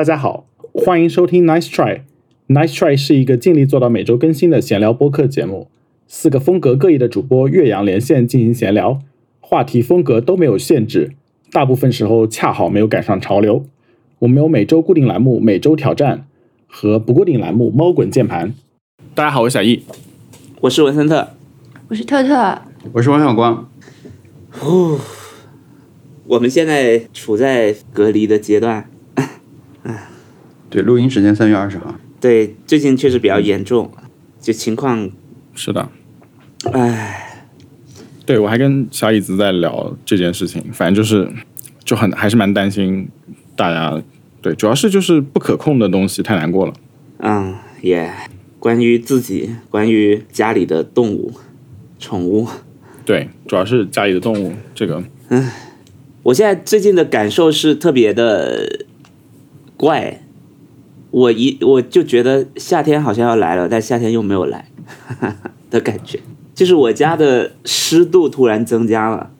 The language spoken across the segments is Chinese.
大家好，欢迎收听 Nice Try。Nice Try 是一个尽力做到每周更新的闲聊播客节目。四个风格各异的主播岳阳连线进行闲聊，话题风格都没有限制，大部分时候恰好没有赶上潮流。我们有每周固定栏目每周挑战和不固定栏目猫滚键盘。大家好，我是小易，我是文森特，我是特特，我是王小光。哦，我们现在处在隔离的阶段。对，录音时间三月二十号。对，最近确实比较严重，就情况，是的，唉，对我还跟小椅子在聊这件事情，反正就是就很还是蛮担心大家。对，主要是就是不可控的东西太难过了。嗯，也关于自己，关于家里的动物、宠物，对，主要是家里的动物这个。我现在最近的感受是特别的怪，我一我就觉得夏天好像要来了，但夏天又没有来的感觉，就是我家的湿度突然增加了，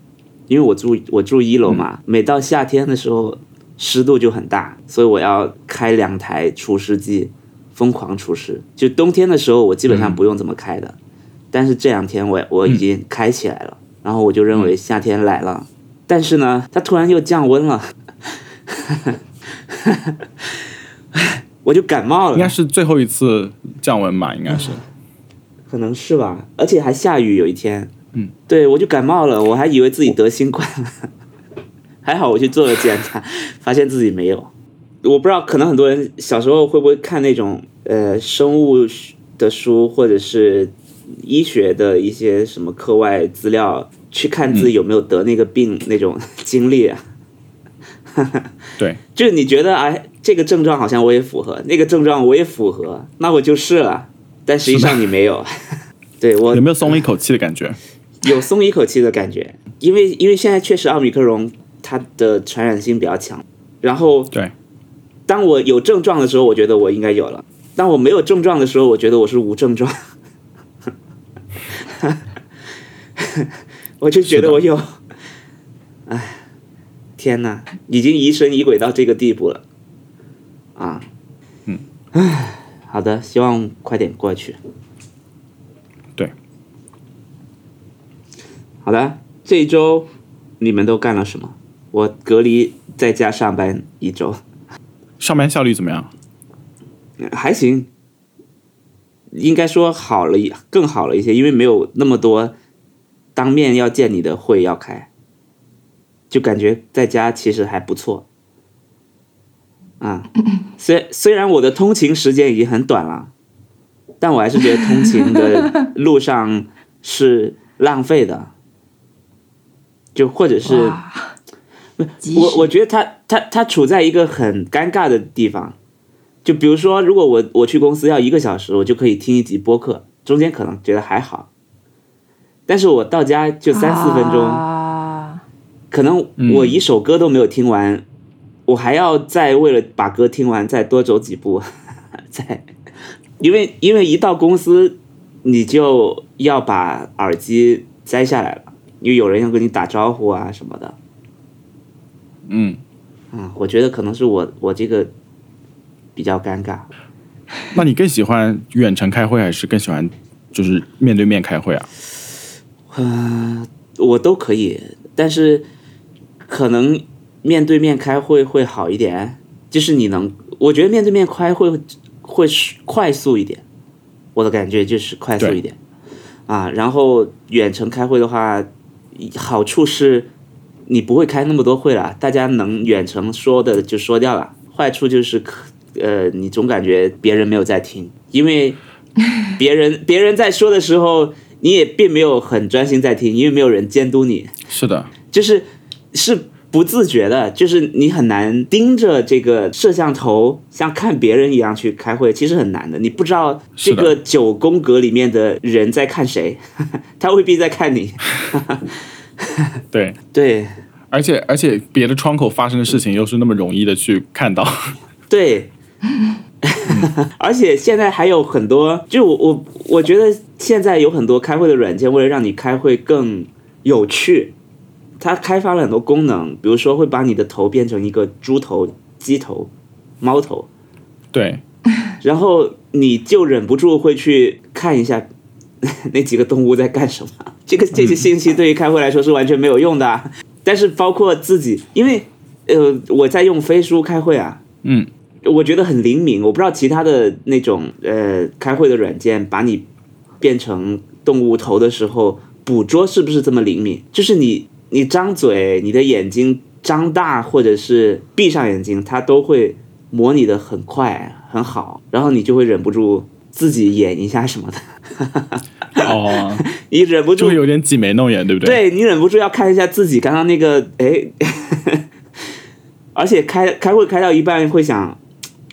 因为我住我住一楼嘛，每到夏天的时候湿度就很大，所以我要开两台除湿机，疯狂除湿。就冬天的时候我基本上不用怎么开的，但是这两天我我已经开起来了，然后我就认为夏天来了。但是呢，它突然又降温了，我就感冒了。应该是最后一次降温吧，应该是，可能是吧，而且还下雨有一天。嗯，对我就感冒了，我还以为自己得新冠了，还好我去做了检查，发现自己没有。我不知道，可能很多人小时候会不会看那种呃生物的书，或者是医学的一些什么课外资料。去看自己有没有得那个病那种经历啊，对，就是你觉得哎，这个症状好像我也符合，那个症状我也符合，那我就是了。但实际上你没有，对我 有没有松了一口气的感觉？有松一口气的感觉，因为因为现在确实奥密克戎它的传染性比较强。然后对，当我有症状的时候，我觉得我应该有了；当我没有症状的时候，我觉得我是无症状。我就觉得我有，哎，天哪，已经疑神疑鬼到这个地步了，啊，嗯，唉，好的，希望快点过去。对，好的，这一周你们都干了什么？我隔离在家上班一周，上班效率怎么样？还行，应该说好了，更好了一些，因为没有那么多。当面要见你的会要开，就感觉在家其实还不错，啊，虽虽然我的通勤时间已经很短了，但我还是觉得通勤的路上是浪费的，就或者是，我我觉得他他他处在一个很尴尬的地方，就比如说，如果我我去公司要一个小时，我就可以听一集播客，中间可能觉得还好。但是我到家就三四分钟，可能我一首歌都没有听完，我还要再为了把歌听完再多走几步，再，因为因为一到公司你就要把耳机摘下来了，因为有人要跟你打招呼啊什么的。嗯，啊，我觉得可能是我我这个比较尴尬。那你更喜欢远程开会还是更喜欢就是面对面开会啊？呃，我都可以，但是可能面对面开会会好一点，就是你能，我觉得面对面开会会快速一点，我的感觉就是快速一点啊。然后远程开会的话，好处是你不会开那么多会了，大家能远程说的就说掉了。坏处就是可呃，你总感觉别人没有在听，因为别人 别人在说的时候。你也并没有很专心在听，因为没有人监督你。是的，就是是不自觉的，就是你很难盯着这个摄像头，像看别人一样去开会，其实很难的。你不知道这个九宫格里面的人在看谁，他未必在看你。对对，而且而且别的窗口发生的事情又是那么容易的去看到。对。而且现在还有很多，就我我我觉得现在有很多开会的软件，为了让你开会更有趣，它开发了很多功能，比如说会把你的头变成一个猪头、鸡头，猫头，对，然后你就忍不住会去看一下 那几个动物在干什么。这个这些信息对于开会来说是完全没有用的啊。但是包括自己，因为呃我在用飞书开会啊，嗯，我觉得很灵敏。我不知道其他的那种呃开会的软件把你变成动物头的时候，捕捉是不是这么灵敏？就是你你张嘴，你的眼睛张大或者是闭上眼睛，它都会模拟的很快很好，然后你就会忍不住自己演一下什么的。哦，你忍不住就会有点挤眉弄眼，对不对？对你忍不住要看一下自己刚刚那个，哎，而且开开会开到一半会想，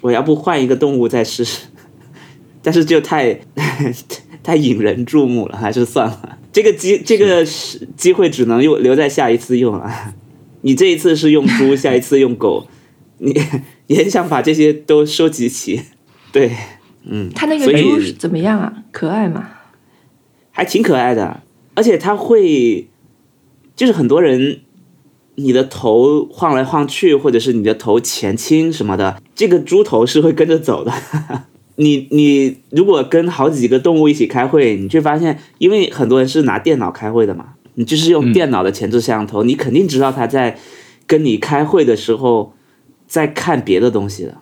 我要不换一个动物再试试，但是就太太引人注目了，还是算了。这个机这个是机会只能用留在下一次用了。你这一次是用猪，下一次用狗，你也很想把这些都收集齐。对，嗯，它那个猪是怎么样啊？可爱吗？还挺可爱的，而且它会，就是很多人，你的头晃来晃去，或者是你的头前倾什么的，这个猪头是会跟着走的。你你如果跟好几个动物一起开会，你却发现，因为很多人是拿电脑开会的嘛，你就是用电脑的前置摄像头，你肯定知道他在跟你开会的时候在看别的东西的。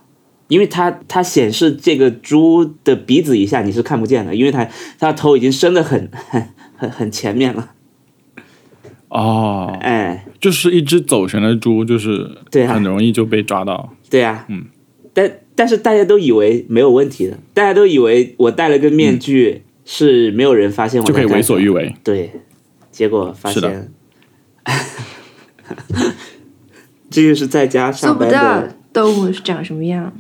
因为它它显示这个猪的鼻子以下你是看不见的，因为它它的头已经伸得很 很很很前面了。哦，哎，就是一只走神的猪，就是对啊很容易就被抓到。对啊、嗯，但但是大家都以为没有问题的，大家都以为我戴了个面具是没有人发现我就可以为所欲为。对，结果发现，这就是在家做上班不到的。动物是长什么样？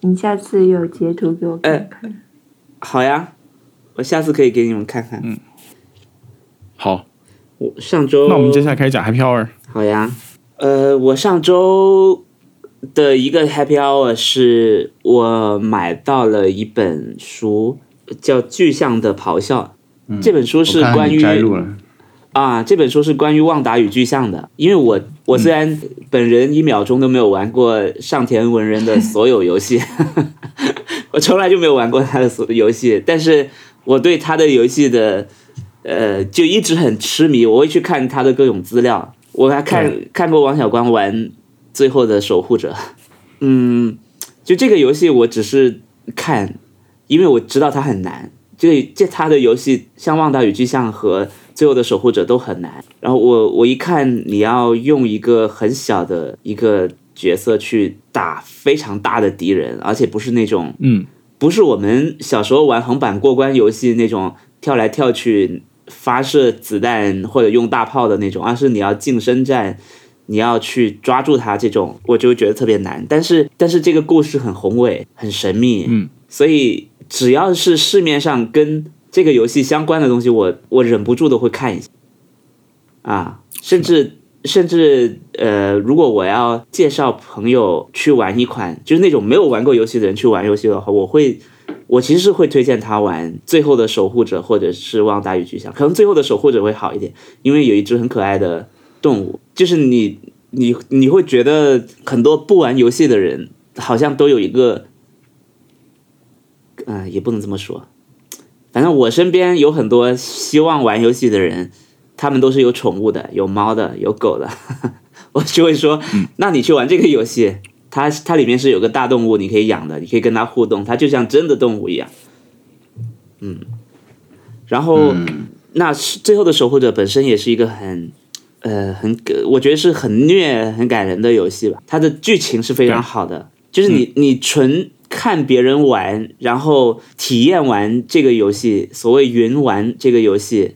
你下次有截图给我看看。好呀，我下次可以给你们看看。嗯好，我上周那我们接下来开始讲 Happy Hour。好呀，呃，我上周的一个 Happy Hour 是我买到了一本书，叫《巨象的咆哮》。这本书是关于啊，这本书是关于旺达与巨象的。因为我我虽然本人一秒钟都没有玩过上田文人的所有游戏，我从来就没有玩过他的所有游戏，但是我对他的游戏的呃就一直很痴迷，我会去看他的各种资料。我还看看过王小光玩《最后的守护者》，嗯，就这个游戏我只是看，因为我知道它很难。这个这他的游戏像《旺达与巨像》和《最后的守护者》都很难。然后我我一看，你要用一个很小的一个角色去打非常大的敌人，而且不是那种嗯，不是我们小时候玩横版过关游戏那种跳来跳去发射子弹或者用大炮的那种，而是你要近身战，你要去抓住它这种，我就觉得特别难。但是但是这个故事很宏伟，很神秘，嗯，所以只要是市面上跟这个游戏相关的东西，我我忍不住的会看一下，啊，甚至。甚至呃，如果我要介绍朋友去玩一款，就是那种没有玩过游戏的人去玩游戏的话，我会我其实是会推荐他玩《最后的守护者》或者是《望达与巨像》，可能《最后的守护者》会好一点，因为有一只很可爱的动物，就是你你你会觉得很多不玩游戏的人好像都有一个，嗯、也不能这么说，反正我身边有很多希望玩游戏的人，他们都是有宠物的，有猫的，有狗的，我就会说，那你去玩这个游戏，它它里面是有个大动物，你可以养的，你可以跟它互动，它就像真的动物一样。嗯，然后、那是最后的守护者本身也是一个很呃很我觉得是很虐、很感人的游戏吧。它的剧情是非常好的，就是你你纯看别人玩，然后体验完这个游戏，所谓云玩这个游戏，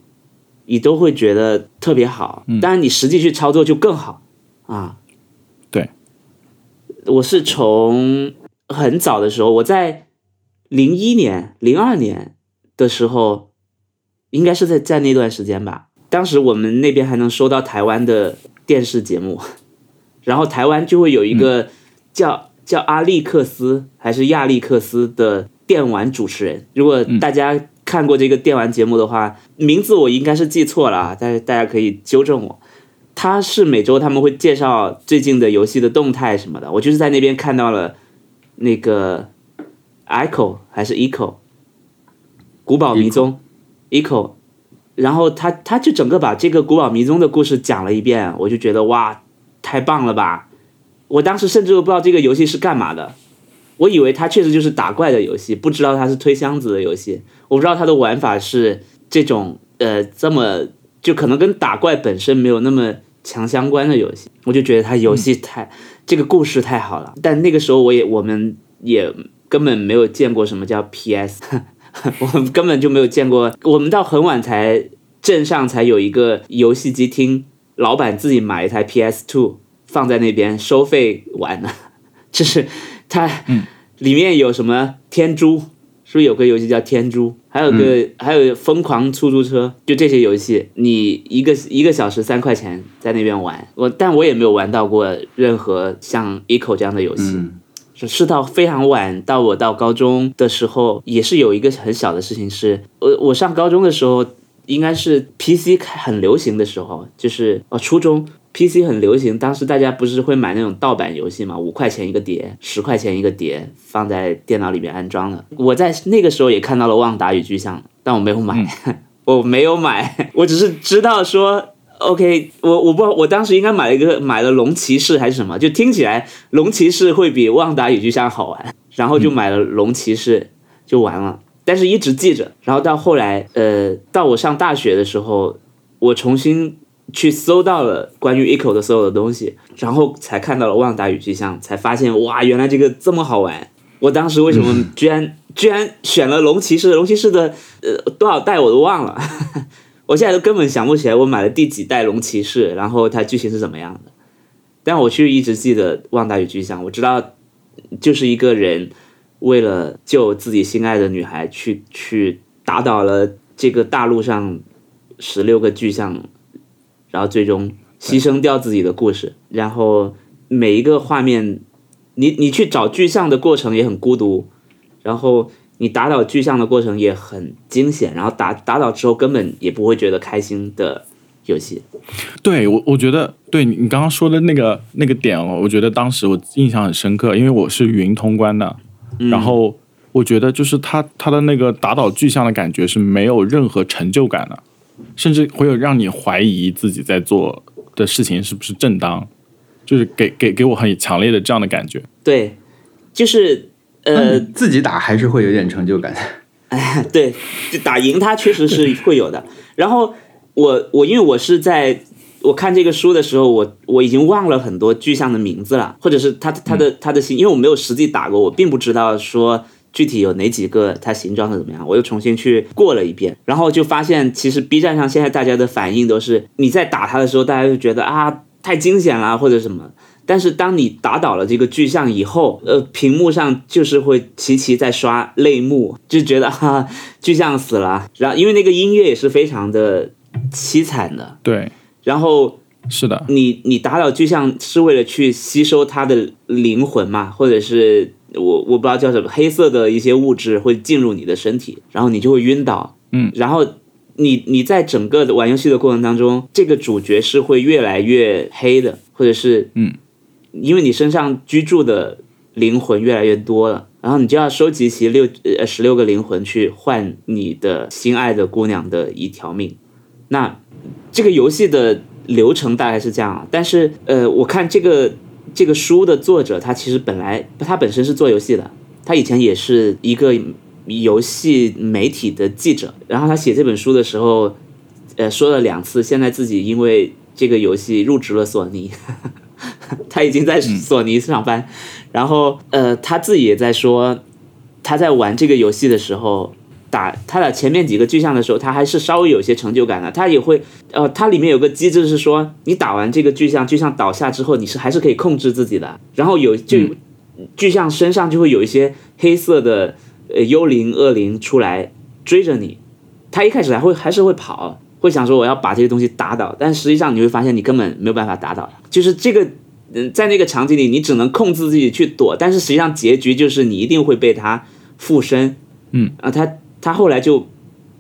你都会觉得特别好。当然，你实际去操作就更好啊。对，我是从很早的时候，我在零一年、零二年的时候，应该是在在那段时间吧。当时我们那边还能收到台湾的电视节目，然后台湾就会有一个叫、叫阿利克斯还是亚历克斯的电玩主持人。如果大家看过这个电玩节目的话，名字我应该是记错了啊，但是大家可以纠正我。他是每周他们会介绍最近的游戏的动态什么的，我就是在那边看到了那个 Echo 还是 Echo，古堡迷踪。Echo，然后他他就整个把这个古堡迷踪的故事讲了一遍，我就觉得哇，太棒了吧！我当时甚至都不知道这个游戏是干嘛的，我以为它确实就是打怪的游戏，不知道它是推箱子的游戏，我不知道它的玩法是这种呃这么就可能跟打怪本身没有那么强相关的游戏，我就觉得它游戏太、这个故事太好了。但那个时候我也我们也根本没有见过什么叫 PS，我们根本就没有见过，我们到很晚才镇上才有一个游戏机厅，老板自己买一台 PS Two 放在那边收费玩呢，就是它里面有什么天珠，是不是有个游戏叫天珠？还有个、还有疯狂出租车，就这些游戏，你一个一个小时三块钱在那边玩，我但我也没有玩到过任何像 Eco 这样的游戏。嗯是是到非常晚，到我到高中的时候，也是有一个很小的事情是，我我上高中的时候，应该是 PC 开很流行的时候，就是哦初中 PC 很流行，当时大家不是会买那种盗版游戏嘛，五块钱一个碟，十块钱一个碟，放在电脑里面安装的。我在那个时候也看到了《旺达与巨像》，但我没有买，我没有买，我只是知道说。OK，我我不知道，我当时应该买了一个买了龙骑士还是什么，就听起来龙骑士会比旺达与巨像好玩，然后就买了龙骑士就完了，但是一直记着，然后到后来，呃，到我上大学的时候，我重新去搜到了关于 Eco 的所有的东西，然后才看到了旺达与巨像，才发现哇，原来这个这么好玩。我当时为什么居然、居然选了龙骑士？龙骑士的呃多少代我都忘了。我现在都根本想不起来我买了第几代龙骑士，然后它剧情是怎么样的。但我却一直记得《旺达与巨像》，我知道就是一个人为了救自己心爱的女孩，去去打倒了这个大陆上十六个巨像，然后最终牺牲掉自己的故事。然后每一个画面，你你去找巨像的过程也很孤独，然后。你打倒巨象的过程也很惊险，然后打打倒之后根本也不会觉得开心的游戏。对我，我觉得对你你刚刚说的那个那个点哦，我觉得当时我印象很深刻，因为我是云通关的，然后我觉得就是他他的那个打倒巨象的感觉是没有任何成就感的，甚至会有让你怀疑自己在做的事情是不是正当，就是给给给我很强烈的这样的感觉。对，就是那呃，自己打还是会有点成就感。哎，对，就打赢他确实是会有的。然后我我因为我是在我看这个书的时候，我我已经忘了很多具象的名字了，或者是它它的它的形，因为我没有实际打过，我并不知道说具体有哪几个它形状的怎么样，我又重新去过了一遍，然后就发现其实 B 站上现在大家的反应都是你在打它的时候，大家就觉得啊太惊险了或者什么。但是当你打倒了这个巨像以后，呃，屏幕上就是会齐齐在刷泪目，就觉得哈、巨像死了。然后因为那个音乐也是非常的凄惨的，对，然后是的，你你打倒巨像是为了去吸收它的灵魂嘛，或者是我我不知道叫什么黑色的一些物质会进入你的身体，然后你就会晕倒。嗯，然后你你在整个的玩游戏的过程当中，这个主角是会越来越黑的，或者是嗯，因为你身上居住的灵魂越来越多了。然后你就要收集齐六呃十六个灵魂去换你的心爱的姑娘的一条命。那这个游戏的流程大概是这样，但是呃，我看这个这个书的作者，他其实本来他本身是做游戏的，他以前也是一个游戏媒体的记者，然后他写这本书的时候，呃，说了两次，现在自己因为这个游戏入职了索尼，他已经在索尼上班，然后呃，他自己也在说，他在玩这个游戏的时候。打他的前面几个巨像的时候，他还是稍微有些成就感的。他也会，呃，它里面有个机制是说，你打完这个巨像，巨像倒下之后，你是还是可以控制自己的。然后有就、巨像身上就会有一些黑色的呃幽灵恶灵出来追着你。他一开始还会还是会跑，会想说我要把这些东西打倒，但实际上你会发现你根本没有办法打倒它。就是这个，嗯，在那个场景里，你只能控制自己去躲，但是实际上结局就是你一定会被他附身。嗯啊，他他后来就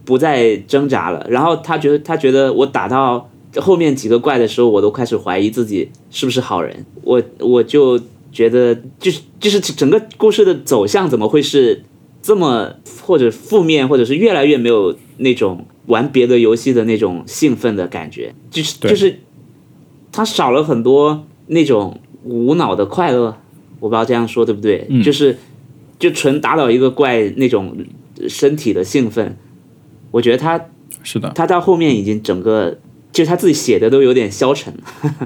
不再挣扎了，然后他觉得他觉得我打到后面几个怪的时候，我都开始怀疑自己是不是好人，我我就觉得就是就是整个故事的走向怎么会是这么或者负面，或者是越来越没有那种玩别的游戏的那种兴奋的感觉，就是对就是他少了很多那种无脑的快乐，我不知道这样说对不对，嗯。就是就纯打倒一个怪那种身体的兴奋，我觉得他是的，他到后面已经整个就他自己写的都有点消沉，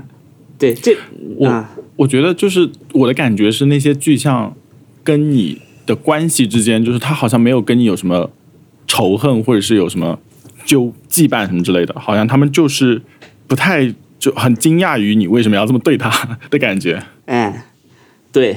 对这我啊。我觉得就是我的感觉是那些具象跟你的关系之间，就是他好像没有跟你有什么仇恨，或者是有什么就羁绊什么之类的，好像他们就是不太就很惊讶于你为什么要这么对他 的感觉。哎，对，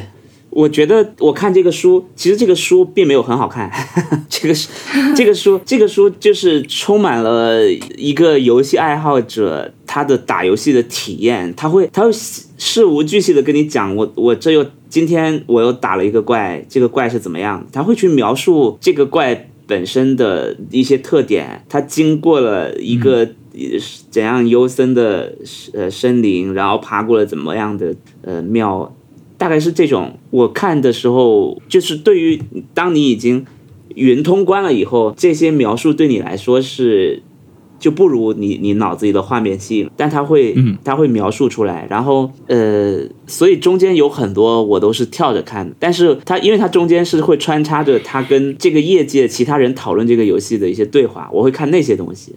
我觉得我看这个书，其实这个书并没有很好看。这个是这个书，这个书就是充满了一个游戏爱好者他的打游戏的体验，他会他会事无巨细的跟你讲，我我这又今天我又打了一个怪，这个怪是怎么样，他会去描述这个怪。本身的一些特点，它经过了一个呃怎样幽深的呃森林，然后爬过了怎么样的呃庙，大概是这种。我看的时候，就是对于当你已经云通关了以后，这些描述对你来说是就不如你你脑子里的画面吸引，但他会嗯他会描述出来，然后呃，所以中间有很多我都是跳着看的，但是他因为他中间是会穿插着他跟这个业界其他人讨论这个游戏的一些对话，我会看那些东西，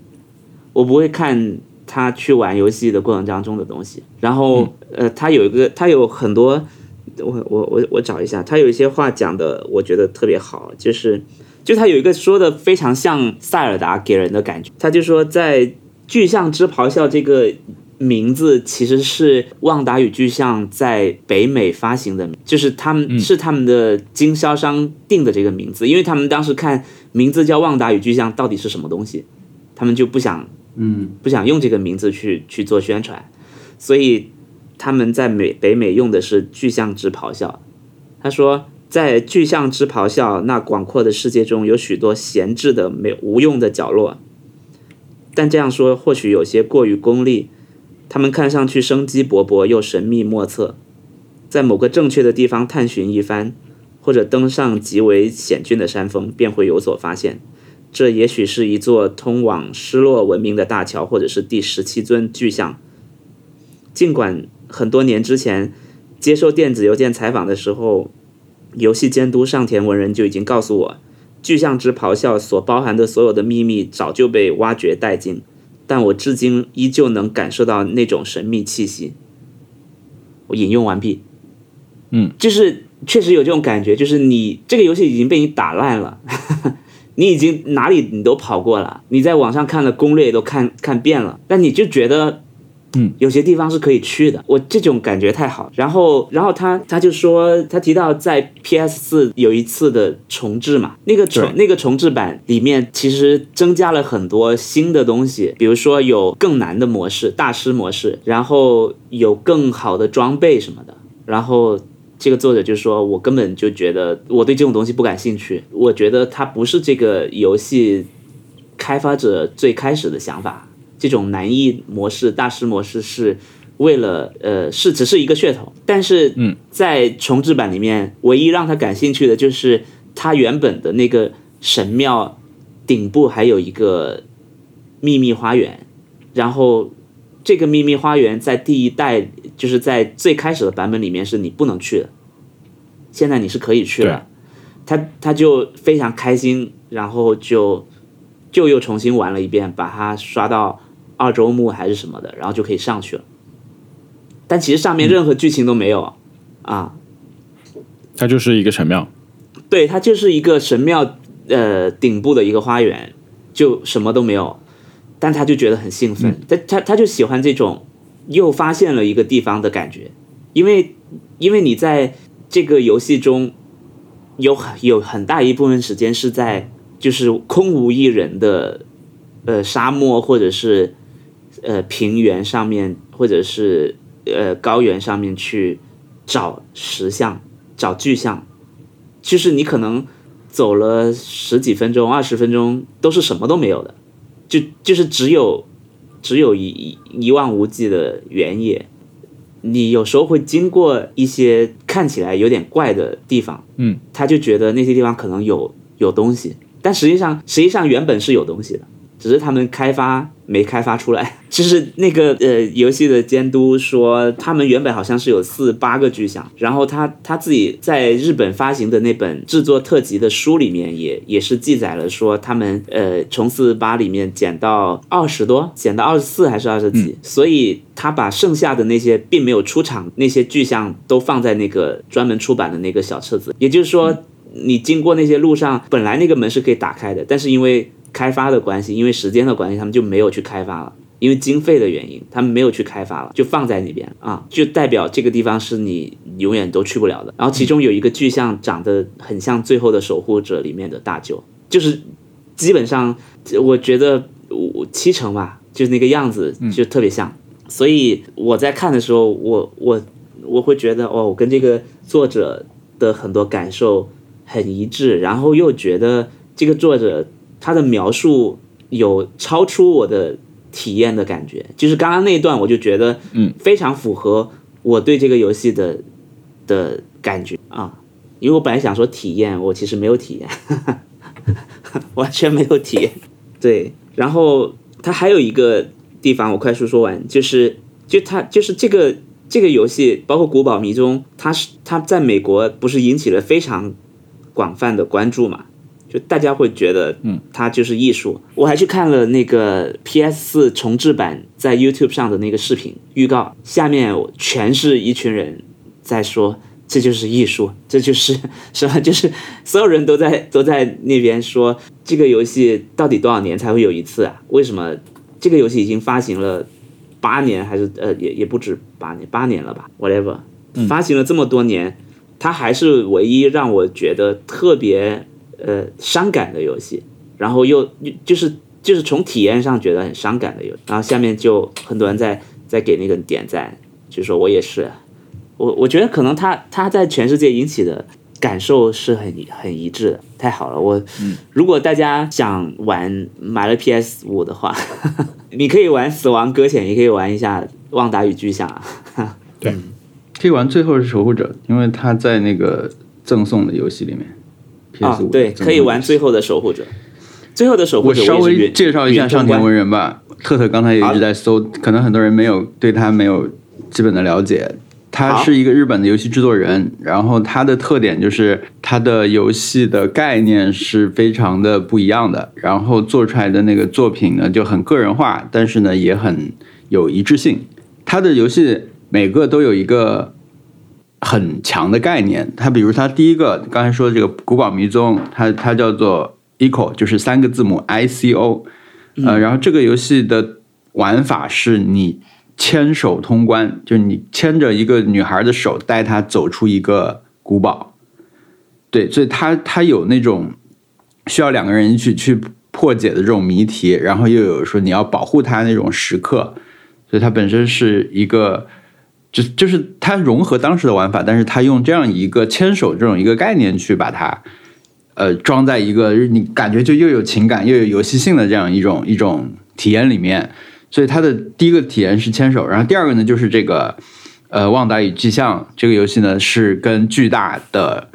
我不会看他去玩游戏的过程当中的东西。然后呃，他有一个他有很多，我我我我找一下，他有一些话讲的我觉得特别好，就是。就他有一个说的非常像塞尔达给人的感觉，他就说在巨象之咆哮这个名字其实是旺达与巨象在北美发行的，就是他们、是他们的经销商定的这个名字，因为他们当时看名字叫旺达与巨象到底是什么东西，他们就不想嗯不想用这个名字去去做宣传，所以他们在美北美用的是巨象之咆哮。他说，在巨象之咆哮那广阔的世界中，有许多闲置的、没无用的角落。但这样说或许有些过于功利。他们看上去生机勃勃又神秘莫测，在某个正确的地方探寻一番，或者登上极为险峻的山峰，便会有所发现。这也许是一座通往失落文明的大桥，或者是第十七尊巨象。尽管很多年之前接受电子邮件采访的时候，游戏监督上田文人就已经告诉我，巨象之咆哮所包含的所有的秘密早就被挖掘殆尽，但我至今依旧能感受到那种神秘气息。我引用完毕。嗯，就是确实有这种感觉，就是你这个游戏已经被你打烂了。你已经哪里你都跑过了，你在网上看的攻略也都看看遍了，但你就觉得，嗯，有些地方是可以去的。我这种感觉太好。然后，然后他他就说，他提到在 PS 四有一次的重置嘛，那个重那个重置版里面其实增加了很多新的东西，比如说有更难的模式，大师模式，然后有更好的装备什么的，然后。这个作者就说：“我根本就觉得我对这种东西不感兴趣，我觉得它不是这个游戏开发者最开始的想法。这种难易模式、大师模式是为了呃，是只是一个噱头。但是嗯，在重置版里面，唯一让他感兴趣的就是他原本的那个神庙顶部还有一个秘密花园，然后这个秘密花园在第一代。”就是在最开始的版本里面是你不能去的，现在你是可以去了。他他就非常开心，然后就就又重新玩了一遍，把它刷到二周目还是什么的，然后就可以上去了。但其实上面任何剧情都没有、啊，它就是一个神庙，对，它就是一个神庙呃顶部的一个花园，就什么都没有，但他就觉得很兴奋，他他他就喜欢这种。又发现了一个地方的感觉，因为因为你在这个游戏中有有很大一部分时间是在就是空无一人的呃沙漠或者是呃平原上面或者是呃高原上面去找石像找巨像，就是你可能走了十几分钟二十分钟都是什么都没有的，就就是只有。只有一一望无际的原野，你有时候会经过一些看起来有点怪的地方，嗯，他就觉得那些地方可能有有东西，但实际上实际上原本是有东西的，只是他们开发没开发出来。就是那个呃游戏的监督说，他们原本好像是有四八个巨像，然后他他自己在日本发行的那本制作特辑的书里面也也是记载了说，他们呃从四八里面减到二十多，减到二十四还是二十几，所以他把剩下的那些并没有出场那些巨像都放在那个专门出版的那个小册子，也就是说。你经过那些路上，本来那个门是可以打开的，但是因为开发的关系，因为时间的关系，他们就没有去开发了。因为经费的原因，他们没有去开发了，就放在那边啊，就代表这个地方是你永远都去不了的。然后其中有一个巨像长得很像《最后的守护者》里面的大舅，就是基本上我觉得我七成吧，就是那个样子就特别像。所以我在看的时候，我我我会觉得哦，我跟这个作者的很多感受。很一致，然后又觉得这个作者他的描述有超出我的体验的感觉，就是刚刚那一段我就觉得，嗯，非常符合我对这个游戏的的感觉啊，因为我本来想说体验，我其实没有体验，完全没有体验。对，然后它还有一个地方我快速说完，就是就它就是这个这个游戏，包括《古堡迷踪》，它是它在美国不是引起了非常。广泛的关注嘛，就大家会觉得，嗯，它就是艺术。我还去看了那个 PS 四重置版在 YouTube 上的那个视频预告，下面全是一群人在说这就是艺术，这就是 什么？就是所有人都在都在那边说这个游戏到底多少年才会有一次啊？为什么这个游戏已经发行了八年还是呃也也不止八年八年了吧？Whatever，发行了这么多年。它还是唯一让我觉得特别呃伤感的游戏，然后又就是就是从体验上觉得很伤感的游戏。然后下面就很多人在在给那个点赞，就说我也是，我我觉得可能他他在全世界引起的感受是很很一致的，太好了。我如果大家想玩买了 PS 五的话，你可以玩《死亡搁浅》，也可以玩一下《旺达与巨像》啊。对。可以玩《最后是守护者》，因为他在那个赠送的游戏里面。啊，对，可以玩《最后的守护者》。最后的守护者，我稍微介绍一下上田文人吧。特特刚才也一直在搜，可能很多人没有对他没有基本的了解。他是一个日本的游戏制作人，然后他的特点就是他的游戏的概念是非常的不一样的，然后做出来的那个作品呢就很个人化，但是呢也很有一致性。他的游戏。每个都有一个很强的概念，它比如它第一个刚才说的这个古堡迷踪，它它叫做 Eco，就是三个字母 I C O，呃，然后这个游戏的玩法是你牵手通关，就是你牵着一个女孩的手，带她走出一个古堡，对，所以它它有那种需要两个人一起去破解的这种谜题，然后又有说你要保护她那种时刻，所以它本身是一个。就就是它融合当时的玩法，但是它用这样一个牵手这种一个概念去把它，呃，装在一个你感觉就又有情感又有游戏性的这样一种一种体验里面。所以它的第一个体验是牵手，然后第二个呢就是这个呃《旺达与巨像》这个游戏呢是跟巨大的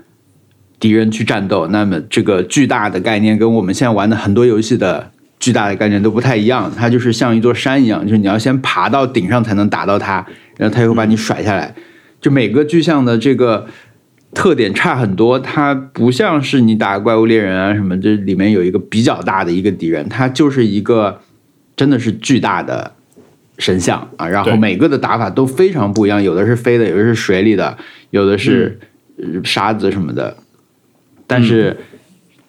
敌人去战斗。那么这个巨大的概念跟我们现在玩的很多游戏的巨大的概念都不太一样，它就是像一座山一样，就是你要先爬到顶上才能打到它。然后他又把你甩下来，就每个巨像的这个特点差很多。它不像是你打怪物猎人啊什么，这里面有一个比较大的一个敌人，它就是一个真的是巨大的神像啊。然后每个的打法都非常不一样，有的是飞的，有的是水里的，有的是沙子什么的。但是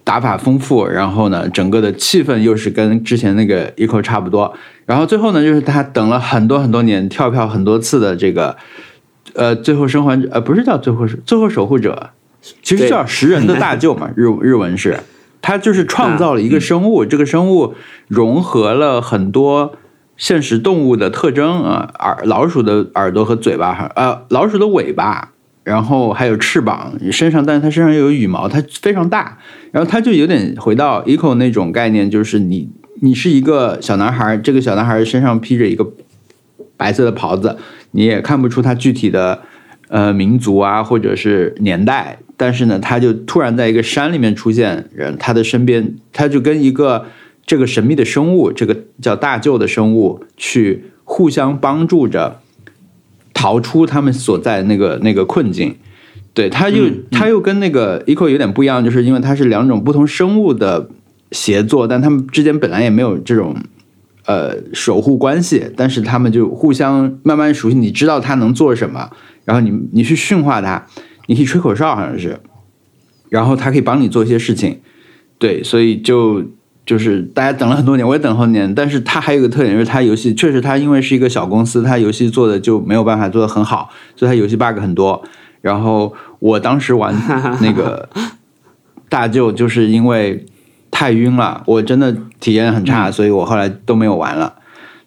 打法丰富，然后呢，整个的气氛又是跟之前那个 eco 差不多。然后最后呢，就是他等了很多很多年，跳票很多次的这个，呃，最后生还者，呃，不是叫最后是最后守护者，其实叫食人的大舅嘛，日日文是，他就是创造了一个生物，这个生物融合了很多现实动物的特征啊，耳老鼠的耳朵和嘴巴，哈，呃，老鼠的尾巴，然后还有翅膀，身上，但是它身上又有羽毛，它非常大，然后它就有点回到 eco 那种概念，就是你。你是一个小男孩，这个小男孩身上披着一个白色的袍子，你也看不出他具体的呃民族啊或者是年代，但是呢，他就突然在一个山里面出现，人他的身边他就跟一个这个神秘的生物，这个叫大舅的生物去互相帮助着逃出他们所在那个那个困境。对，他又他又跟那个 eco 有点不一样，就是因为它是两种不同生物的协作，但他们之间本来也没有这种呃守护关系，但是他们就互相慢慢熟悉，你知道它能做什么，然后你你去驯化它，你可以吹口哨好像是，然后它可以帮你做一些事情，对，所以就就是大家等了很多年，我也等了很多年，但是它还有一个特点就是它游戏确实它因为是一个小公司，它游戏做的就没有办法做的很好，所以它游戏 bug 很多，然后。我当时玩那个 大舅，就是因为太晕了，我真的体验很差，所以我后来都没有玩了。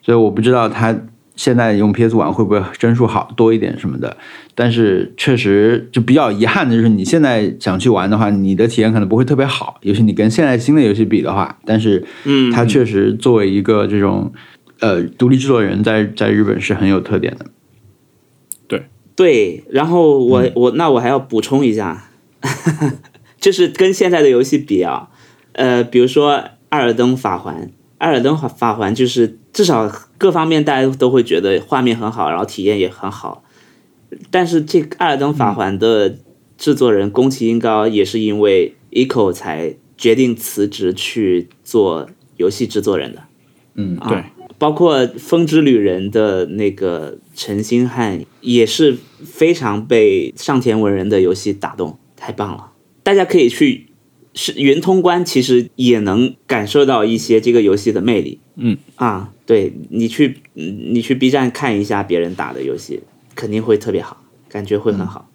所以我不知道他现在用 PS 玩会不会帧数好多一点什么的。但是确实就比较遗憾的就是，你现在想去玩的话，你的体验可能不会特别好，尤其你跟现在新的游戏比的话。但是，嗯，它确实作为一个这种呃独立制作人，在在日本是很有特点的。对对，然后我我那我还要补充一下，就是跟现在的游戏比啊，呃，比如说《艾尔登法环》，《艾尔登法法环》就是至少各方面大家都会觉得画面很好，然后体验也很好。但是这《艾尔登法环》的制作人宫崎英高也是因为 Eco 才决定辞职去做游戏制作人的。嗯，对。包括《风之旅人》的那个陈星汉也是非常被上田文人的游戏打动，太棒了！大家可以去是云通关，其实也能感受到一些这个游戏的魅力。嗯啊，对你去你去 B 站看一下别人打的游戏，肯定会特别好，感觉会很好。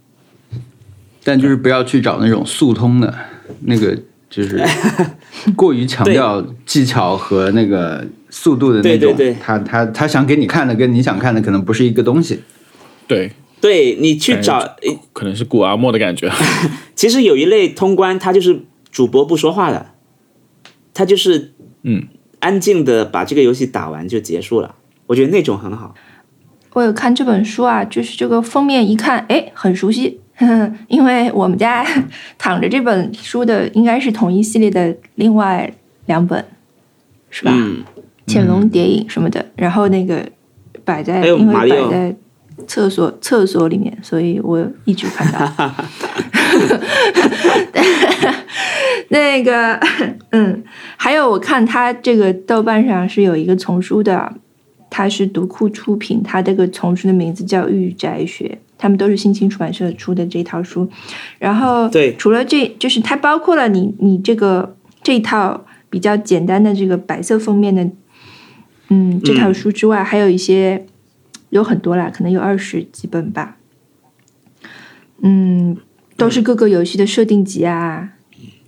但就是不要去找那种速通的，那个就是 过于强调技巧和那个。速度的那种，他他他想给你看的跟你想看的可能不是一个东西。对，对你去找，可能是古阿莫的感觉。其实有一类通关，它就是主播不说话的，他就是嗯安静的把这个游戏打完就结束了。我觉得那种很好。我有看这本书啊，就是这个封面一看，哎，很熟悉，因为我们家躺着这本书的应该是同一系列的另外两本，是吧？嗯。潜龙谍影什么的，然后那个摆在，因为摆在厕所厕所里面，所以我一直看到。那个，嗯，还有我看他这个豆瓣上是有一个丛书的，他是读库出品，他这个丛书的名字叫《御宅学》，他们都是新青出版社出的这套书。然后，对，除了这就是它包括了你你这个这套比较简单的这个白色封面的。嗯，这套书之外，还有一些有很多啦，可能有二十几本吧。嗯，都是各个游戏的设定集啊，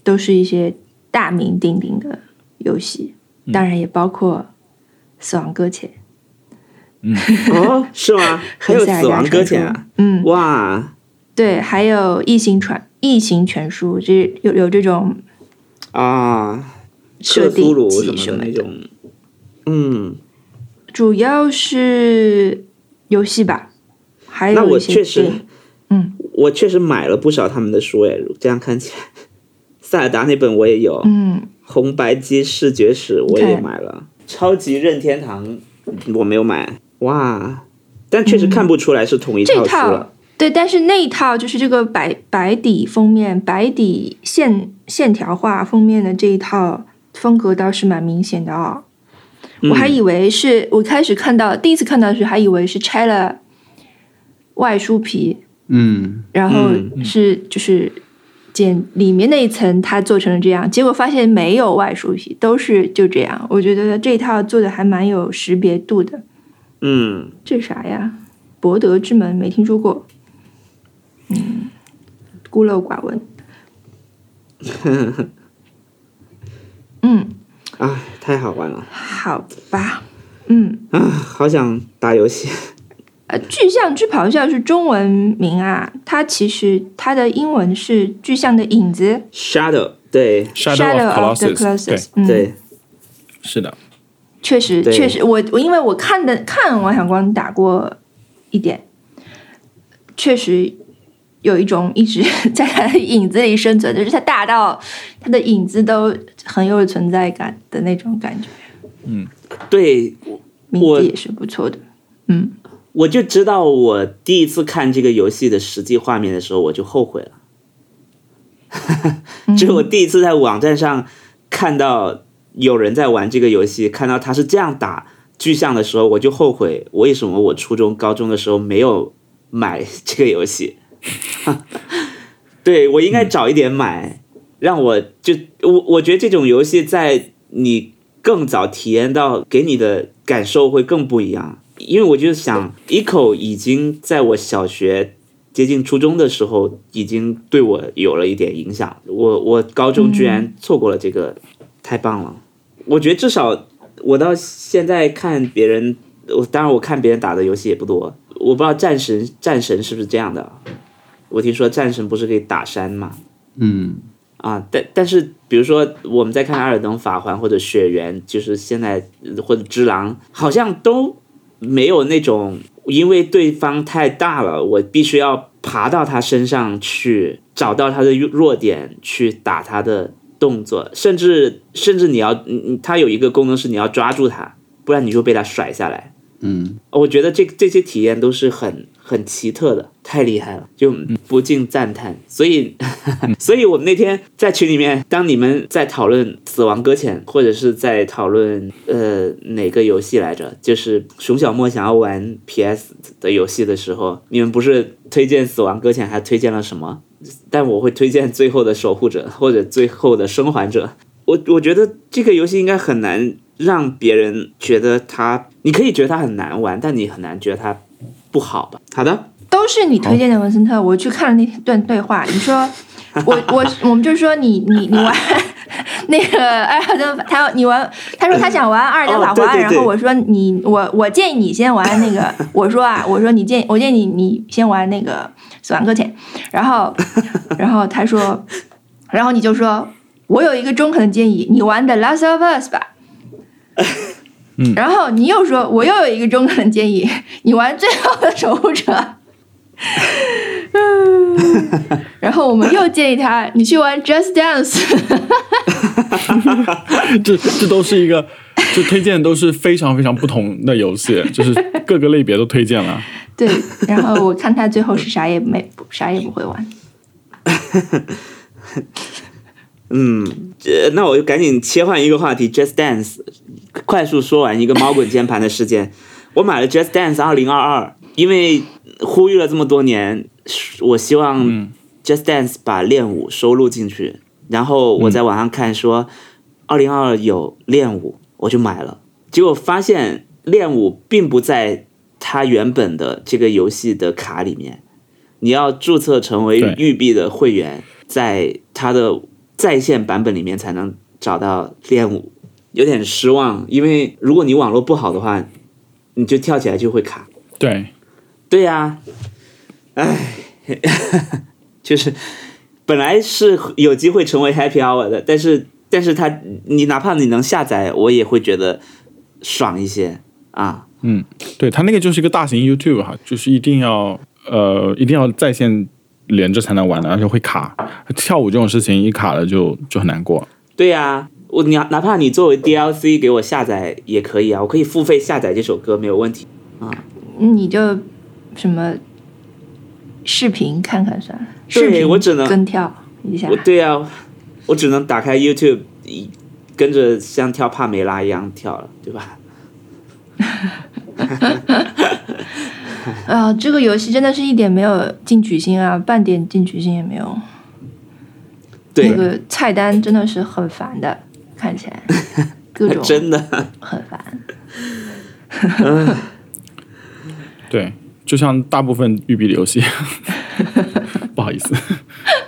都是一些大名鼎鼎的游戏，当然也包括《死亡搁浅》。嗯，哦，是吗？还有《死亡搁浅》啊？嗯，哇，对，还有《异形传》《异形全书》，这有有这种啊，设定集什么那种。嗯，主要是游戏吧，还有那我确实，嗯，我确实买了不少他们的书诶。这样看起来，塞尔达那本我也有，嗯，红白机视觉史我也买了，超级任天堂我没有买，哇，但确实看不出来是同一套书了。对，但是那一套就是这个白白底封面、白底线线条画封面的这一套风格倒是蛮明显的哦。我还以为是我开始看到第一次看到的时候，还以为是拆了外书皮，嗯，然后是就是剪里面那一层，它做成了这样，结果发现没有外书皮，都是就这样。我觉得这套做的还蛮有识别度的。嗯，这啥呀？博德之门没听说过，嗯，孤陋寡闻。嗯。啊，太好玩了！好吧，嗯啊，好想打游戏。呃，巨象之咆哮是中文名啊，它其实它的英文是巨象的影子。Shadow，对，Shadow of the Colossus，对，是的，确实确实，我我因为我看的看王小光打过。一点，确实有一种一直 在他的影子里生存，就是他大到他的影子都很有存在感的那种感觉。嗯，对，名字也是不错的。嗯，我就知道我第一次看这个游戏的实际画面的时候，我就后悔了。就是我第一次在网站上看到有人在玩这个游戏，看到他是这样打巨像的时候，我就后悔为什么我初中、高中的时候没有买这个游戏。对我应该早一点买，让我就我我觉得这种游戏在你更早体验到，给你的感受会更不一样。因为我就想，Eco 已经在我小学。接近初中的时候，已经对我有了一点影响。我我高中居然错过了这个，太棒了！我觉得至少我到现在看别人，我当然我看别人打的游戏也不多。我不知道战神战神是不是这样的。我听说战神不是可以打山吗？嗯，啊，但但是比如说我们在看《艾尔登法环》或者《雪原》，就是现在或者《只狼》，好像都没有那种。因为对方太大了，我必须要爬到他身上去找到他的弱点，去打他的动作，甚至甚至你要，嗯，他有一个功能是你要抓住他，不然你就被他甩下来。嗯，我觉得这这些体验都是很很奇特的，太厉害了，就不禁赞叹。所以，所以我们那天在群里面，当你们在讨论《死亡搁浅》，或者是在讨论呃哪个游戏来着，就是熊小莫想要玩 PS 的游戏的时候，你们不是推荐《死亡搁浅》，还推荐了什么？但我会推荐《最后的守护者》或者《最后的生还者》。我我觉得这个游戏应该很难。让别人觉得他，你可以觉得他很难玩，但你很难觉得他不好吧？好的，都是你推荐的文森特。我去看了那段对话，你说我我我们就说你你你玩那个二登，他你玩，他说他想玩二登法环，然后我说你我我建议你先玩那个，我说啊，我说你建我建议你你先玩那个死亡搁浅，然后 然后他说，然后你就说我有一个中肯的建议，你玩 The Last of Us 吧。嗯，然后你又说，我又有一个中肯的建议，你玩最后的守护者。嗯，然后我们又建议他，你去玩 Just Dance。这这都是一个，就推荐都是非常非常不同的游戏，就是各个类别都推荐了。对，然后我看他最后是啥也没，啥也不会玩。嗯，这那我就赶紧切换一个话题，Just Dance，快速说完一个猫滚键盘的事件。我买了 Just Dance 二零二二，因为呼吁了这么多年，我希望 Just Dance 把练舞收录进去。然后我在网上看说二零二二有练舞，我就买了。结果发现练舞并不在它原本的这个游戏的卡里面，你要注册成为育碧的会员，在它的。在线版本里面才能找到练舞，有点失望，因为如果你网络不好的话，你就跳起来就会卡。对，对呀，唉，就是本来是有机会成为 Happy Hour 的，但是但是他你哪怕你能下载，我也会觉得爽一些啊。嗯，对他那个就是一个大型 YouTube 哈，就是一定要呃一定要在线。连着才能玩的，而且会卡。跳舞这种事情一卡了就就很难过。对呀，我你哪怕你作为 DLC 给我下载也可以啊，我可以付费下载这首歌没有问题啊。你就什么视频看看算了。对，我只能跟跳一下。对呀，我只能打开 YouTube，跟着像跳帕梅拉一样跳了，对吧？啊，这个游戏真的是一点没有进取心啊，半点进取心也没有。对，那个菜单真的是很烦的，看起来 各种真的很烦。对，就像大部分育碧的游戏。不好意思。